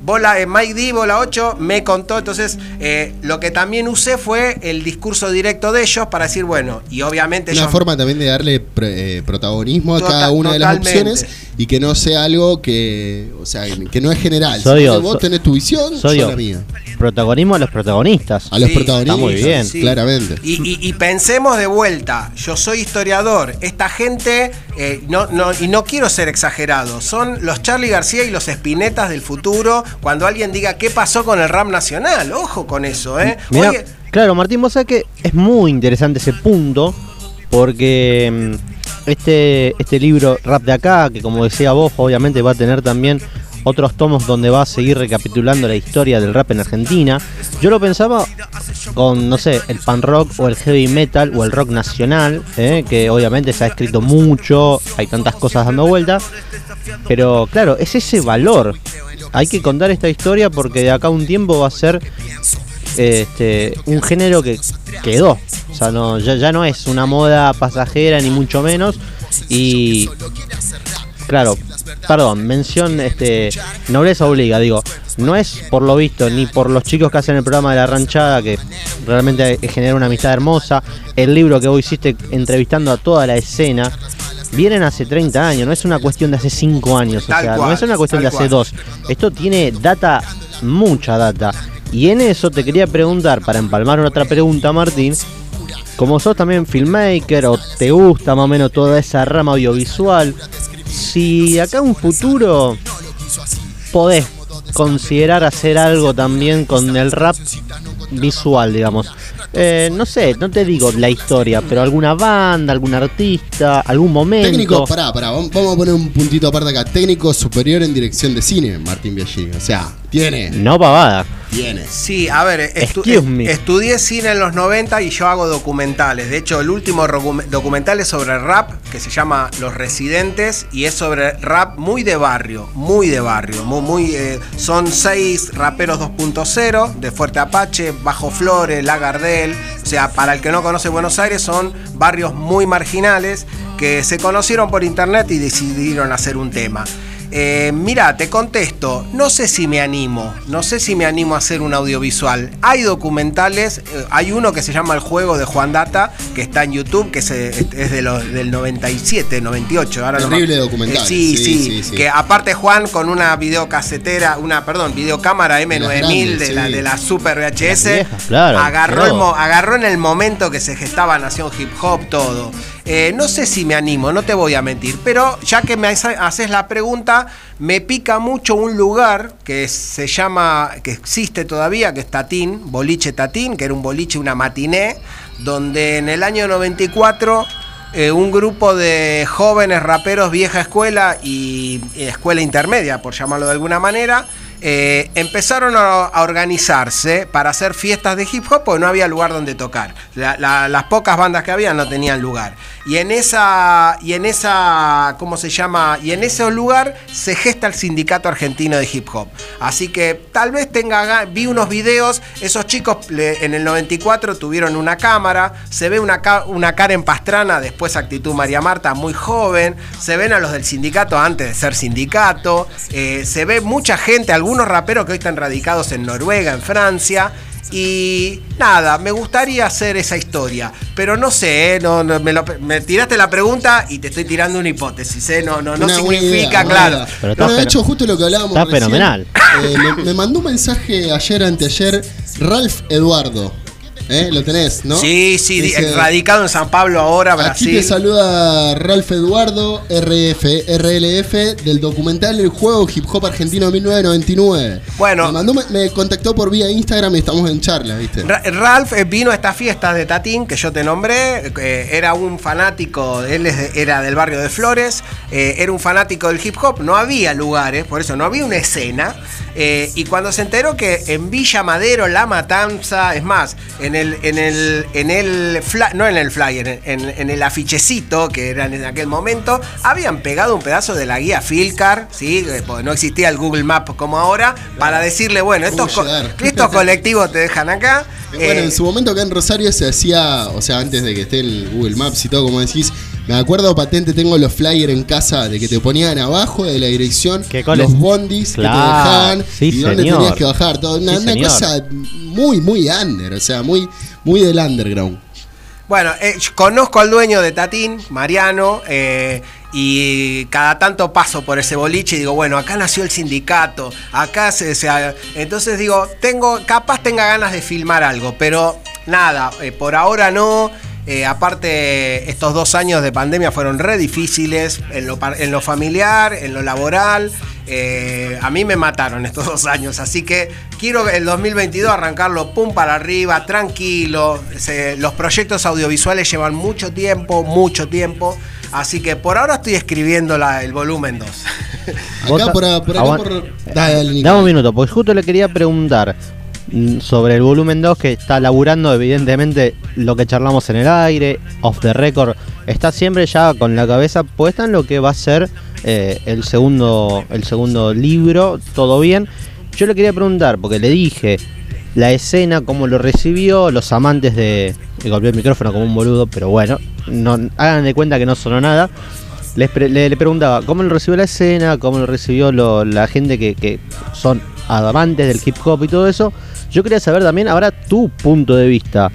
Bola, eh, Mike D, Bola 8, me contó. Entonces, eh, lo que también usé fue el discurso directo de ellos para decir, bueno, y obviamente. Una forma también de darle eh, protagonismo a cada una de las opciones y que no sea algo que. O sea, que no es general. Soy vos tenés tu visión, soy la mía. Protagonismo a los protagonistas. A los protagonistas. Está muy bien. Claramente. Y, pensemos de vuelta. Yo soy historiador. Esta gente, no, no, y no quiero ser exagerado, son los Charlie García y los Espinetas del futuro cuando alguien diga qué pasó con el rap nacional. Ojo con eso, ¿eh? claro, Martín, vos sabés que es muy interesante ese punto, porque mm, este, este libro Rap de acá, que como decía vos, obviamente va a tener también otros tomos donde va a seguir recapitulando la historia del rap en Argentina. Yo lo pensaba con, no sé, el pan rock o el heavy metal o el rock nacional, ¿eh? que obviamente se ha escrito mucho, hay tantas cosas dando vueltas, pero claro, es ese valor hay que contar esta historia porque de acá a un tiempo va a ser este, un género que quedó. O sea, no, ya, no es una moda pasajera ni mucho menos. Y claro, perdón, mención este nobleza obliga, digo, no es por lo visto ni por los chicos que hacen el programa de la ranchada que realmente genera una amistad hermosa, el libro que vos hiciste entrevistando a toda la escena, vienen hace 30 años, no es una cuestión de hace 5 años, o sea, no es una cuestión de hace 2. Esto tiene data, mucha data. Y en eso te quería preguntar, para empalmar otra pregunta, Martín, como sos también filmmaker o te gusta más o menos toda esa rama audiovisual, si acá un futuro podés considerar hacer algo también con el rap visual, digamos. Eh, no sé, no te digo la historia, pero alguna banda, algún artista, algún momento. Técnico, pará, pará, vamos a poner un puntito aparte acá. Técnico superior en dirección de cine, Martín Biaggi. O sea, tiene. No pavada. Tiene. Sí, a ver, estudié cine en los 90 y yo hago documentales. De hecho, el último documental es sobre rap, que se llama Los Residentes, y es sobre rap muy de barrio, muy de barrio. Muy, muy eh, son seis raperos 2.0, de Fuerte Apache, Bajo Flores, Lagardel. O sea, para el que no conoce Buenos Aires, son barrios muy marginales que se conocieron por internet y decidieron hacer un tema. Eh, mira, te contesto, no sé si me animo, no sé si me animo a hacer un audiovisual. Hay documentales, eh, hay uno que se llama El Juego de Juan Data, que está en YouTube, que es, de del 97, 98. Ahora Terrible documental. Eh, sí, sí, que aparte Juan con una videocasetera, una, perdón, videocámara M9000 de, la, de la Super VHS, agarró, agarró en el momento que se gestaba Nación Hip Hop todo. Eh, no sé si me animo, no te voy a mentir, pero ya que me haces la pregunta, me pica mucho un lugar que se llama, que existe todavía, que es Tatín, Boliche Tatín, que era un boliche, una matiné, donde en el año 94 eh, un grupo de jóvenes raperos vieja escuela y escuela intermedia, por llamarlo de alguna manera, eh, empezaron a, organizarse para hacer fiestas de hip hop porque no había lugar donde tocar. las pocas bandas que había no tenían lugar. Y en esa, y en esa, ¿cómo se llama? Y en ese lugar se gesta el sindicato argentino de hip hop. Así que tal vez tenga, vi unos videos, esos chicos en el 94 tuvieron una cámara, se ve una, una Karen Pastrana, después actitud María Marta, muy joven, se ven a los del sindicato antes de ser sindicato, eh, se ve mucha gente, algunos algunos raperos que hoy están radicados en Noruega, en Francia. Y nada, me gustaría hacer esa historia, pero no sé, ¿eh? no, me, tiraste la pregunta y te estoy tirando una hipótesis, ¿eh? no, no, no significa, claro. Pero de hecho, justo lo que hablábamos. Está fenomenal. Eh, me, mandó un mensaje ayer, anteayer, Ralph Eduardo. ¿Eh? Lo tenés, ¿no? Sí, sí, radicado en San Pablo ahora, Brasil. Aquí te saluda Ralph Eduardo, RF, RLF, del documental El Juego Hip Hop Argentino 1999. Bueno. Me, contactó por vía Instagram y estamos en charla, ¿viste? Ralph eh, vino a esta fiesta de Tatín, que yo te nombré, eh, era un fanático, él era del barrio de Flores, era un fanático del hip hop, no había lugares, por eso no había una escena. y cuando se enteró que en Villa Madero, La Matanza, es más, en el, en el, en el no en el flyer, en, el afichecito que era en aquel momento, habían pegado un pedazo de la guía Filcar, ¿sí? Eh, porque no existía el Google Map como ahora, para decirle, bueno, estos, estos colectivos te dejan acá. Bueno, en eh, su momento acá en Rosario se hacía, o sea, antes de que esté el Google Maps y todo, como decís, me acuerdo patente, tengo los flyers en casa de que te ponían abajo de la dirección los bondis que te dejaban y dónde tenías que bajar. Todo. Una, cosa muy, muy under, o sea, muy, muy del underground. Bueno, eh, conozco al dueño de Tatín, Mariano, eh, y cada tanto paso por ese boliche y digo, bueno, acá nació el sindicato, acá se, entonces digo, tengo, capaz tenga ganas de filmar algo, pero nada, eh, por ahora no. Eh, aparte, estos dos años de pandemia fueron re difíciles en lo, en lo familiar, en lo laboral. Eh, a mí me mataron estos dos años, así que quiero el 2022 arrancarlo pum para arriba, tranquilo. los proyectos audiovisuales llevan mucho tiempo, mucho tiempo. Así que por ahora estoy escribiendo el volumen 2. Acá por, acá por... Dame un minuto, porque justo le quería preguntar. Mm, sobre el volumen 2 que está laburando evidentemente lo que charlamos en el aire, off the record, está siempre ya con la cabeza puesta en lo que va a ser eh, el, segundo, el segundo libro, todo bien. Yo le quería preguntar, porque le dije la escena, cómo lo recibió, los amantes de... Le golpeé el micrófono como un boludo, pero bueno, no, hagan de cuenta que no sonó nada. le, preguntaba cómo lo recibió la escena, cómo lo recibió la gente que, que son amantes del hip hop y todo eso. Yo quería saber también ahora tu punto de vista,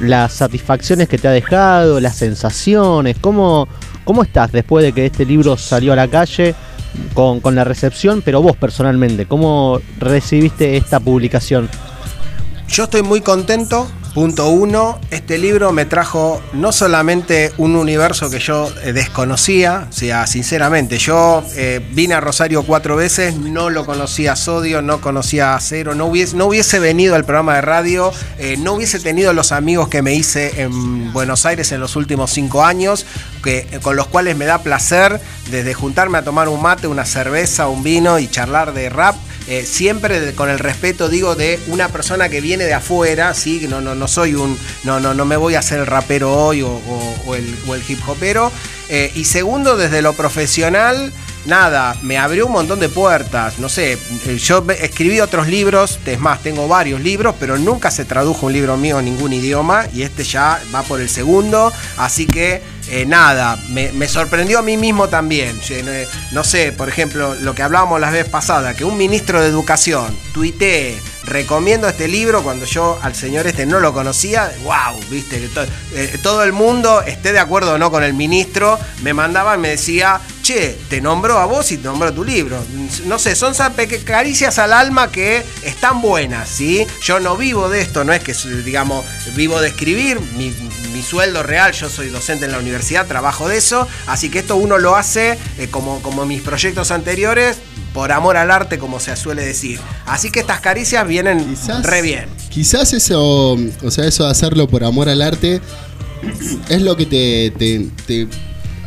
las satisfacciones que te ha dejado, las sensaciones, cómo, cómo estás después de que este libro salió a la calle con, con la recepción, pero vos personalmente, ¿cómo recibiste esta publicación? Yo estoy muy contento Punto uno, este libro me trajo no solamente un universo que yo eh, desconocía, o sea, sinceramente, yo eh, vine a Rosario cuatro veces, no lo conocía Sodio, no conocía Acero, no hubiese, no hubiese venido al programa de radio, eh, no hubiese tenido los amigos que me hice en Buenos Aires en los últimos cinco años, que, con los cuales me da placer desde juntarme a tomar un mate, una cerveza, un vino y charlar de rap eh, siempre con el respeto, digo, de una persona que viene de afuera, ¿sí? No, no, no soy un. No, no, no me voy a hacer el rapero hoy o, el, hip hopero. Eh, y segundo, desde lo profesional, nada, me abrió un montón de puertas. No sé, eh, yo escribí otros libros, es más, tengo varios libros, pero nunca se tradujo un libro mío en ningún idioma y este ya va por el segundo. Así que eh, nada, me, sorprendió a mí mismo también. No sé, por ejemplo, lo que hablábamos la vez pasada, que un ministro de educación tuitee, recomiendo este libro cuando yo al señor este no lo conocía, wow, viste, que eh, todo el mundo esté de acuerdo o no con el ministro, me mandaba y me decía, che, te nombró a vos y te nombró tu libro. No sé, son caricias al alma que están buenas, ¿sí? Yo no vivo de esto, no es que, digamos, vivo de escribir, mi, sueldo real, yo soy docente en la universidad, trabajo de eso, así que esto uno lo hace eh, como, como mis proyectos anteriores, por amor al arte, como se suele decir. Así que estas caricias vienen re bien. Quizás eso, o sea, eso de hacerlo por amor al arte es lo que te, te, te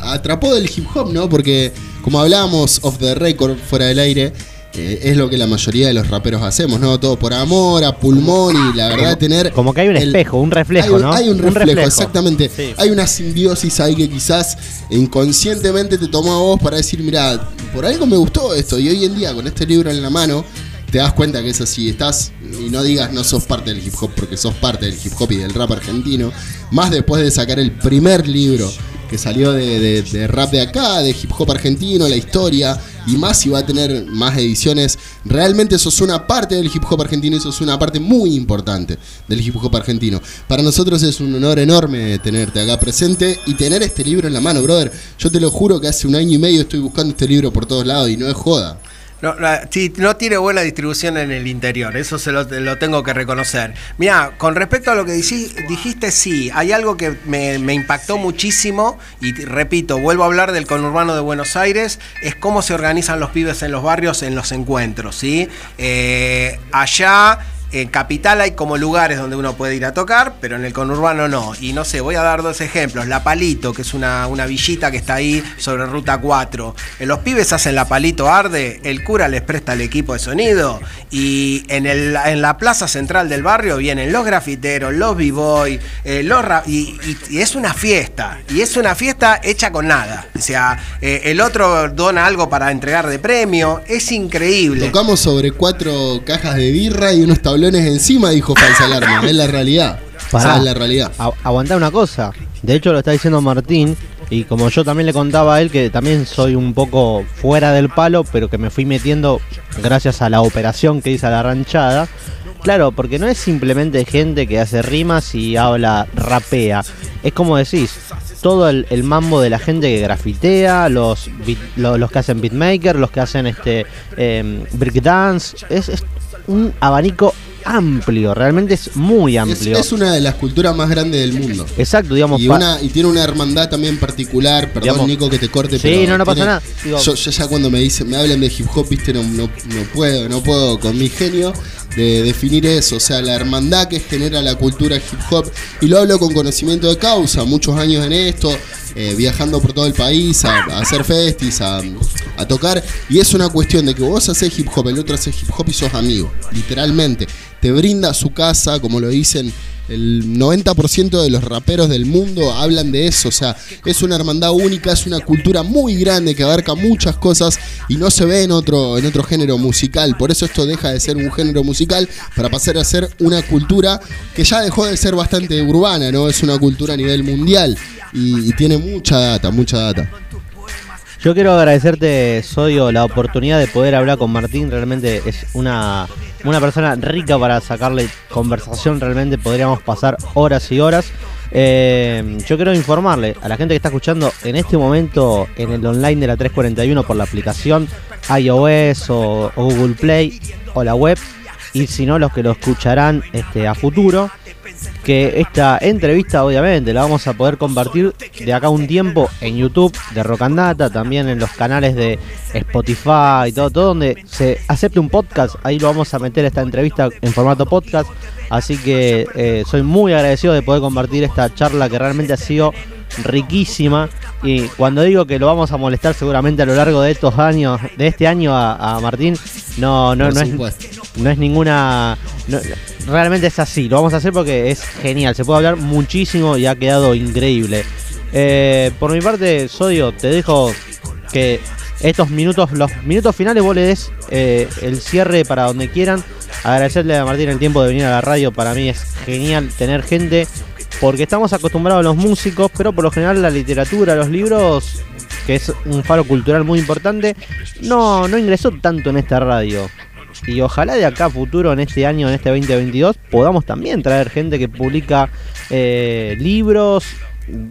atrapó del hip hop, ¿no? Porque como hablábamos off the record, fuera del aire, eh, es lo que la mayoría de los raperos hacemos, ¿no? Todo por amor, a pulmón y la verdad tener... Como que hay un el- espejo, un reflejo, hay un, ¿no? hay un reflejo, exactamente. Sí. Hay una simbiosis ahí que quizás inconscientemente te tomó a vos para decir, mira, por algo me gustó esto. Y hoy en día, con este libro en la mano, te das cuenta que es así. Estás, y no digas no sos parte del hip hop, porque sos parte del hip hop y del rap argentino. Más después de sacar el primer libro que salió de, de- rap de acá, de hip hop argentino, la historia, y más si va a tener más ediciones. Realmente sos una parte del hip hop argentino y sos una parte muy importante del hip hop argentino. Para nosotros es un honor enorme tenerte acá presente y tener este libro en la mano, brother. Yo te lo juro que hace un año y medio estoy buscando este libro por todos lados y no es joda. No, sí, no tiene buena distribución en el interior, eso se lo, lo tengo que reconocer. Mira, con respecto a lo que dijiste, sí, hay algo que me, me impactó muchísimo y repito, vuelvo a hablar del conurbano de Buenos Aires, es cómo se organizan los pibes en los barrios en los encuentros, ¿sí? Eh, allá... En Capital hay como lugares donde uno puede ir a tocar, pero en el conurbano no. Y no sé, voy a dar dos ejemplos. La Palito, que es una, una villita que está ahí sobre Ruta 4. Eh, Los pibes hacen la Palito Arde, el cura les presta el equipo de sonido y en, el, en la plaza central del barrio vienen los grafiteros, los b-boy, eh, los y, y- es una fiesta. Y es una fiesta hecha con nada. O sea, eh, el otro dona algo para entregar de premio. Es increíble. Tocamos sobre cuatro cajas de birra y unos tablones encima, dijo Falsa Alarma. Es la realidad. Pará. Esa es la realidad. A- aguantá una cosa. De hecho, lo está diciendo Martín. Y como yo también le contaba a él que también soy un poco fuera del palo, pero que me fui metiendo gracias a la operación que hice a la ranchada. Claro, porque no es simplemente gente que hace rimas y habla, rapea. Es como decís, todo el, el mambo de la gente que grafitea, los, beat- lo- los que hacen beatmaker, los que hacen este eh, breakdance. Es, es un abanico amplio, realmente es muy amplio. es una de las culturas más grandes del mundo. Exacto, digamos. Y, una, y tiene una hermandad también particular. Perdón, Digamos- Nico, que te corte. Sí, pero no, no pasa tiene- nada. Digo- yo, yo ya cuando me dicen, me hablan de hip hop, viste, no, no, no puedo, no puedo con mi genio de definir eso. O sea, la hermandad que genera la cultura hip hop. Y lo hablo con conocimiento de causa, muchos años en esto, eh, viajando por todo el país a, hacer festis, a, a tocar. Y es una cuestión de que vos haces hip hop, el otro hace hip hop y sos amigo, literalmente. Te brinda su casa, como lo dicen el 90% de los raperos del mundo hablan de eso, o sea, es una hermandad única, es una cultura muy grande que abarca muchas cosas y no se ve en otro, en otro género musical. Por eso esto deja de ser un género musical para pasar a ser una cultura que ya dejó de ser bastante urbana, ¿no? Es una cultura a nivel mundial y, y tiene mucha data, mucha data. Yo quiero agradecerte, Sodio, la oportunidad de poder hablar con Martín. Realmente es una, una persona rica para sacarle conversación. Realmente podríamos pasar horas y horas. Eh, yo quiero informarle a la gente que está escuchando en este momento en el online de la 341 por la aplicación iOS o, o Google Play o la web. Y si no, los que lo escucharán este, a futuro que esta entrevista obviamente la vamos a poder compartir de acá un tiempo en YouTube de Rock and Data, también en los canales de Spotify y todo, todo donde se acepte un podcast, ahí lo vamos a meter esta entrevista en formato podcast, así que eh, soy muy agradecido de poder compartir esta charla que realmente ha sido riquísima y cuando digo que lo vamos a molestar seguramente a lo largo de estos años, de este año a, a Martín, no, no, no es, no es ninguna. no- realmente es así. Lo vamos a hacer porque es genial. Se puede hablar muchísimo y ha quedado increíble. Eh, por mi parte, Sodio, te dejo que estos minutos, los minutos finales, vos le des eh, el cierre para donde quieran. Agradecerle a Martín el tiempo de venir a la radio. Para mí es genial tener gente. Porque estamos acostumbrados a los músicos, pero por lo general la literatura, los libros, que es un faro cultural muy importante, no, no ingresó tanto en esta radio. Y ojalá de acá a futuro, en este año, en este 2022, podamos también traer gente que publica eh, libros,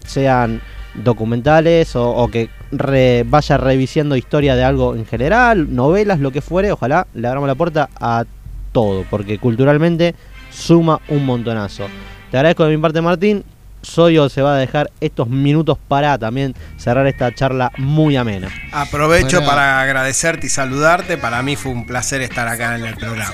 sean documentales o, que re- vaya revisando historia de algo en general, novelas, lo que fuere. Ojalá le abramos la puerta a todo, porque culturalmente suma un montonazo. Te agradezco de mi parte, Martín. Soyo se va a dejar estos minutos para también cerrar esta charla muy amena. Aprovecho Para- para agradecerte y saludarte. Para mí fue un placer estar acá en el programa.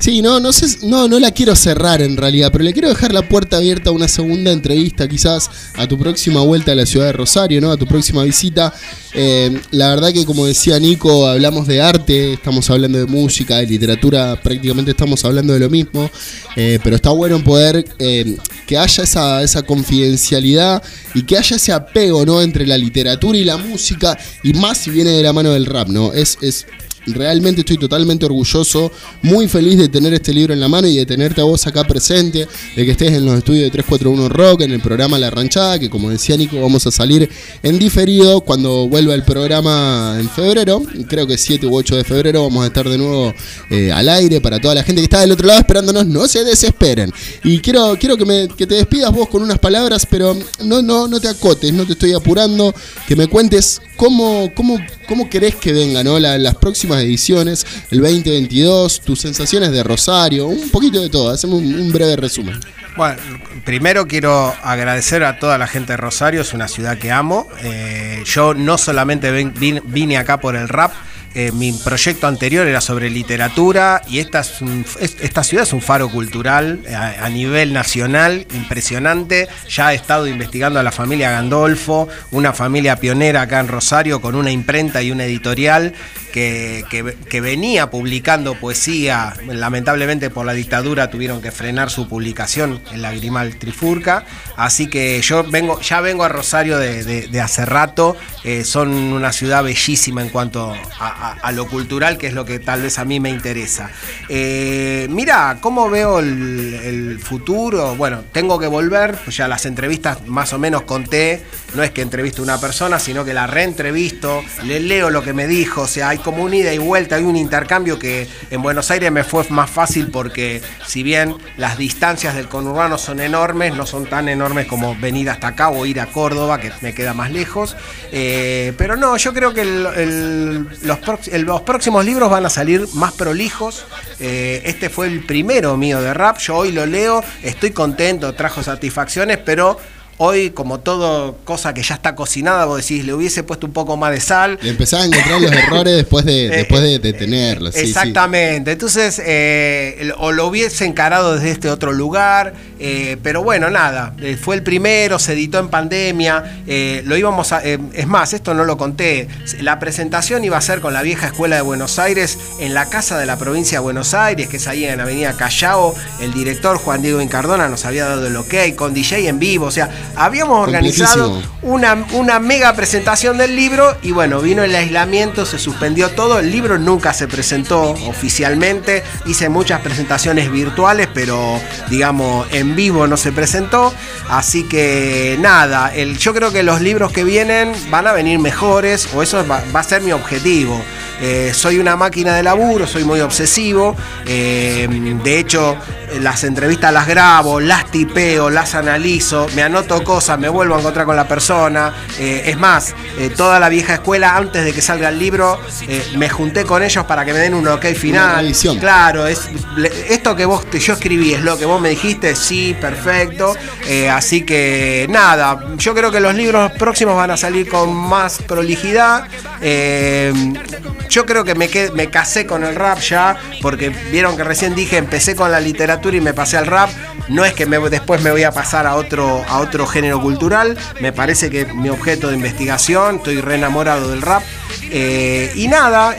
Sí, no, no sé, no, no la quiero cerrar en realidad, pero le quiero dejar la puerta abierta a una segunda entrevista, quizás a tu próxima vuelta a la ciudad de Rosario, ¿no? A tu próxima visita. Eh, la verdad que como decía Nico, hablamos de arte, estamos hablando de música, de literatura, prácticamente estamos hablando de lo mismo, eh, pero está bueno poder eh, que haya esa, esa confidencialidad y que haya ese apego, ¿no? Entre la literatura y la música, y más si viene de la mano del rap, ¿no? Es, es realmente estoy totalmente orgulloso, muy feliz de tener este libro en la mano y de tenerte a vos acá presente, de que estés en los estudios de 341 Rock, en el programa La Ranchada, que como decía Nico, vamos a salir en diferido cuando vuelva el programa en febrero, creo que 7 u 8 de febrero vamos a estar de nuevo eh, al aire para toda la gente que está del otro lado esperándonos, no se desesperen. Y quiero, quiero que, me, que te despidas vos con unas palabras, pero no, no, no te acotes, no te estoy apurando, que me cuentes cómo, cómo, cómo querés que venga ¿no? las próximas ediciones, el 2022, tus sensaciones de Rosario, un poquito de todo, hacemos un, breve resumen. Bueno, primero quiero agradecer a toda la gente de Rosario, es una ciudad que amo. Eh, yo no solamente vine acá por el rap, eh, mi proyecto anterior era sobre literatura y esta, ciudad es un faro cultural eh, a, nivel nacional impresionante. Ya he estado investigando a la familia Gandolfo, una familia pionera acá en Rosario con una imprenta y una editorial que, venía publicando poesía. Lamentablemente por la dictadura tuvieron que frenar su publicación en la Grimal Trifurca. Así que yo vengo, ya vengo a Rosario de, hace rato. Eh, son una ciudad bellísima en cuanto a, a, lo cultural, que es lo que tal vez a mí me interesa. Eh, mira, ¿cómo veo el, futuro? Bueno, tengo que volver, pues ya las entrevistas más o menos conté, no es que entrevisto a una persona, sino que la reentrevisto, le leo lo que me dijo, o sea, hay como una ida y vuelta, hay un intercambio que en Buenos Aires me fue más fácil porque si bien las distancias del conurbano son enormes, no son tan enormes como venir hasta acá o ir a Córdoba, que me queda más lejos, eh, pero no, yo creo que los los próximos libros van a salir más prolijos. Eh, este fue el primero mío de rap. Yo hoy lo leo, estoy contento, trajo satisfacciones, pero Hoy, como todo cosa que ya está cocinada, vos decís, le hubiese puesto un poco más de sal. Le empezás a encontrar los errores después de, eh, después de, de tenerlos. exactamente. Entonces, eh, o lo hubiese encarado desde este otro lugar. Eh, pero bueno, nada. fue el primero, se editó en pandemia. lo íbamos a. es más, esto no lo conté. La presentación iba a ser con la vieja escuela de Buenos Aires en la casa de la provincia de Buenos Aires, que es ahí en Avenida Callao. El director Juan Diego Incardona nos había dado el ok con DJ en vivo. O sea, habíamos organizado una, una mega presentación del libro y bueno, vino el aislamiento, se suspendió todo, el libro nunca se presentó oficialmente, hice muchas presentaciones virtuales, pero digamos en vivo no se presentó, así que nada, el, yo creo que los libros que vienen van a venir mejores, o eso va, a ser mi objetivo. Eh, soy una máquina de laburo, soy muy obsesivo, eh, de hecho las entrevistas las grabo, las tipeo, las analizo, me anoto cosas, me vuelvo a encontrar con la persona. Eh, es más, toda la vieja escuela, antes de que salga el libro, me junté con ellos para que me den un ok final. Claro, es, esto que vos yo escribí es lo que vos me dijiste, sí, perfecto. así que nada, yo creo que los libros próximos van a salir con más prolijidad. Yo creo que me, me casé con el rap ya, porque vieron que recién dije, empecé con la literatura y me pasé al rap. No es que después me voy a pasar a otro, a otro género cultural. Me parece que mi objeto de investigación, estoy re enamorado del rap. Eh, y nada,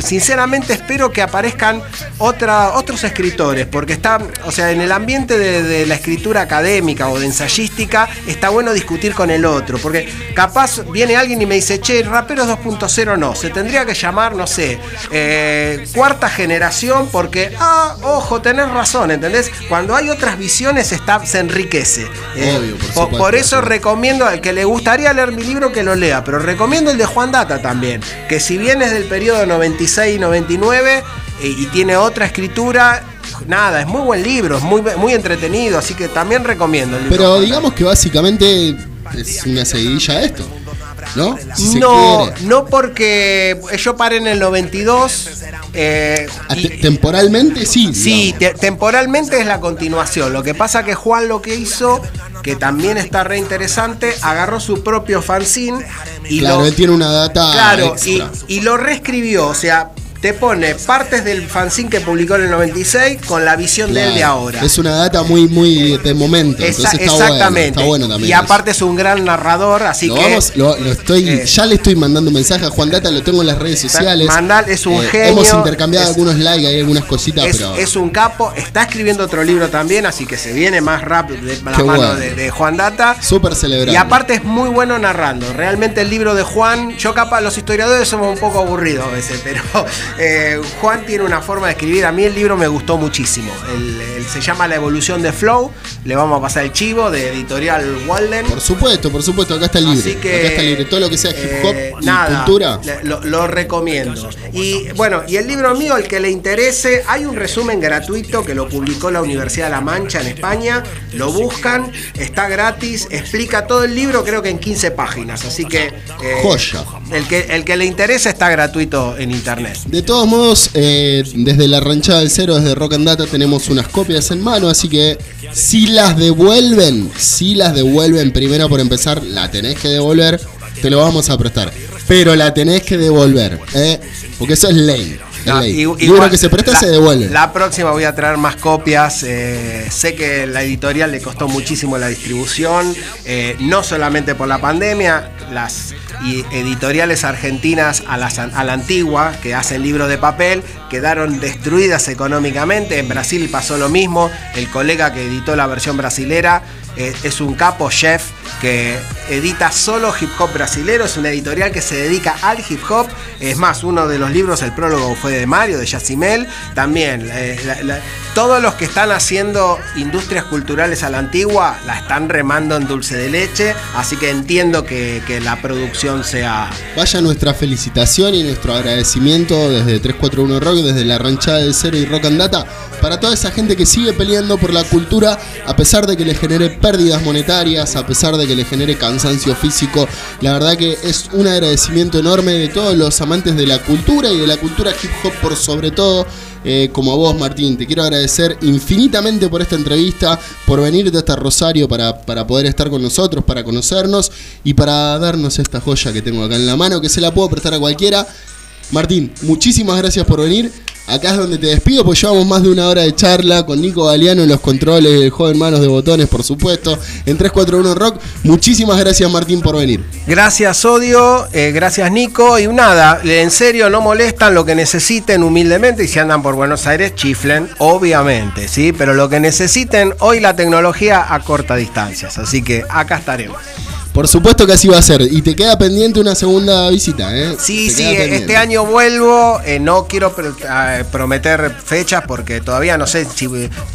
sinceramente espero que aparezcan otros escritores, porque está, o sea, en el ambiente de, la escritura académica o de ensayística, está bueno discutir con el otro, porque capaz viene alguien y me dice, che, raperos 2.0 no, se tendría que llamar, no sé, eh, cuarta generación, porque, ah, ojo, tenés razón, ¿entendés? Cuando hay otras visiones está, se enriquece. Eh, por, eso recomiendo al que le gustaría leer mi libro que lo lea, pero recomiendo el de Juan Data también, que si bien es del periodo 96 y 99 eh, y tiene otra escritura, nada, es muy buen libro, es muy, muy entretenido, así que también recomiendo el libro. Pero digamos que básicamente es una seguidilla de esto. ¿No? no, no porque yo paré en el 92. Eh, ah, temporalmente sí. Sí, temporalmente es la continuación. Lo que pasa que Juan lo que hizo, que también está re interesante, agarró su propio fanzine y claro, él tiene una data. Claro, y, y, lo reescribió. O sea, te pone partes del fanzine que publicó en el 96 con la visión de él de ahora. Es una data muy, muy de momento. entonces está exactamente. Bueno, está bueno también. Y aparte es un gran narrador, así que. lo, estoy, eh, ya le estoy mandando un mensaje a Juan Data, lo tengo en las redes sociales. Mandal es un eh, genio. Hemos intercambiado algunos likes, hay algunas cositas, es, pero. Es un capo, está escribiendo otro libro también, así que se viene más rap de la mano de, Juan Data. Súper celebrado. Y aparte es muy bueno narrando. Realmente el libro de Juan, yo capaz, los historiadores somos un poco aburridos a veces, pero eh, Juan tiene una forma de escribir. A mí el libro me gustó muchísimo. Se llama La evolución de Flow. Le vamos a pasar el chivo de editorial Walden. Por supuesto, por supuesto, acá está el libro. Así que, acá está el libro. Todo lo que sea hip hop eh, y cultura. Lo, recomiendo. Y bueno, y el libro mío, el que le interese, hay un resumen gratuito que lo publicó la Universidad de La Mancha en España. Lo buscan, está gratis, explica todo el libro, creo que en 15 páginas. Así que. Eh, Joya. El que, el que le interese está gratuito en internet. De todos modos, eh, desde la ranchada del cero, desde Rock and Data, tenemos unas copias en mano, así que si las devuelven, si las devuelven, primero por empezar, la tenés que devolver, te lo vamos a prestar. Pero la tenés que devolver, ¿eh? porque eso es ley. Y, igual, que se presta se devuelve. La próxima voy a traer más copias. Eh, sé que la editorial le costó muchísimo la distribución, eh, no solamente por la pandemia, las y editoriales argentinas a la, a la antigua, que hacen libros de papel, quedaron destruidas económicamente. En Brasil pasó lo mismo. El colega que editó la versión brasilera eh, es un capo chef que edita solo hip hop brasilero, es una editorial que se dedica al hip hop. Es más, uno de los libros, el prólogo fue de Mario, de Yacimel. También, eh, todos los que están haciendo industrias culturales a la antigua la están remando en dulce de leche, así que entiendo que, la producción sea... Vaya nuestra felicitación y nuestro agradecimiento desde 341 Rock, desde la ranchada del Cero y Rock and Data, para toda esa gente que sigue peleando por la cultura a pesar de que le genere pérdidas monetarias, a pesar de que le genere cansancio físico. La verdad que es un agradecimiento enorme de todos los amantes de la cultura y de la cultura hip hop por sobre todo. Eh, como a vos, Martín. Te quiero agradecer infinitamente por esta entrevista, por venir de hasta Rosario para, para poder estar con nosotros, para conocernos y para darnos esta joya que tengo acá en la mano, que se la puedo prestar a cualquiera. Martín, muchísimas gracias por venir. Acá es donde te despido, pues llevamos más de una hora de charla con Nico Galeano en los controles, el joven manos de botones, por supuesto, en 341 Rock. Muchísimas gracias, Martín, por venir. Gracias, Odio, eh, gracias, Nico. Y nada, en serio, no molestan lo que necesiten humildemente y si andan por Buenos Aires, chiflen, obviamente, ¿sí? Pero lo que necesiten, hoy la tecnología a corta distancias. Así que acá estaremos. Por supuesto que así va a ser. Y te queda pendiente una segunda visita, ¿eh? Sí, sí, este año vuelvo. Eh, no quiero prometer fechas porque todavía no sé si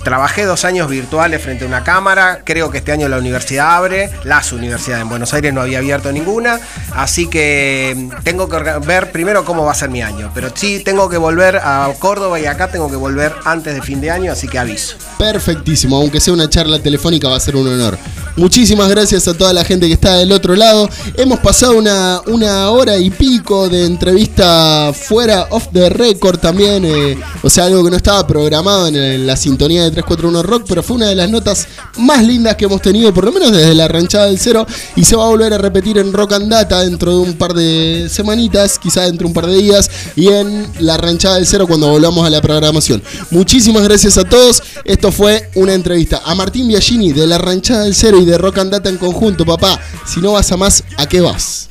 trabajé dos años virtuales frente a una cámara. Creo que este año la universidad abre. Las universidades en Buenos Aires no había abierto ninguna. Así que mm, tengo que ver primero cómo va a ser mi año. Pero sí, tengo que volver a Córdoba y acá tengo que volver antes de fin de año, así que aviso. Perfectísimo. Aunque sea una charla telefónica, va a ser un honor. Muchísimas gracias a toda la gente que está del otro lado. Hemos pasado una, una hora y pico de entrevista fuera off the record también. Eh, o sea, algo que no estaba programado en, la sintonía de 341 Rock, pero fue una de las notas más lindas que hemos tenido, por lo menos desde la ranchada del cero. Y se va a volver a repetir en Rock and Data dentro de un par de semanitas, quizá dentro de un par de días, y en la ranchada del cero cuando volvamos a la programación. Muchísimas gracias a todos. Esto fue una entrevista a Martín Biagini de la ranchada del cero y de Rock and Data en conjunto, papá. Si no vas a más, ¿a qué vas?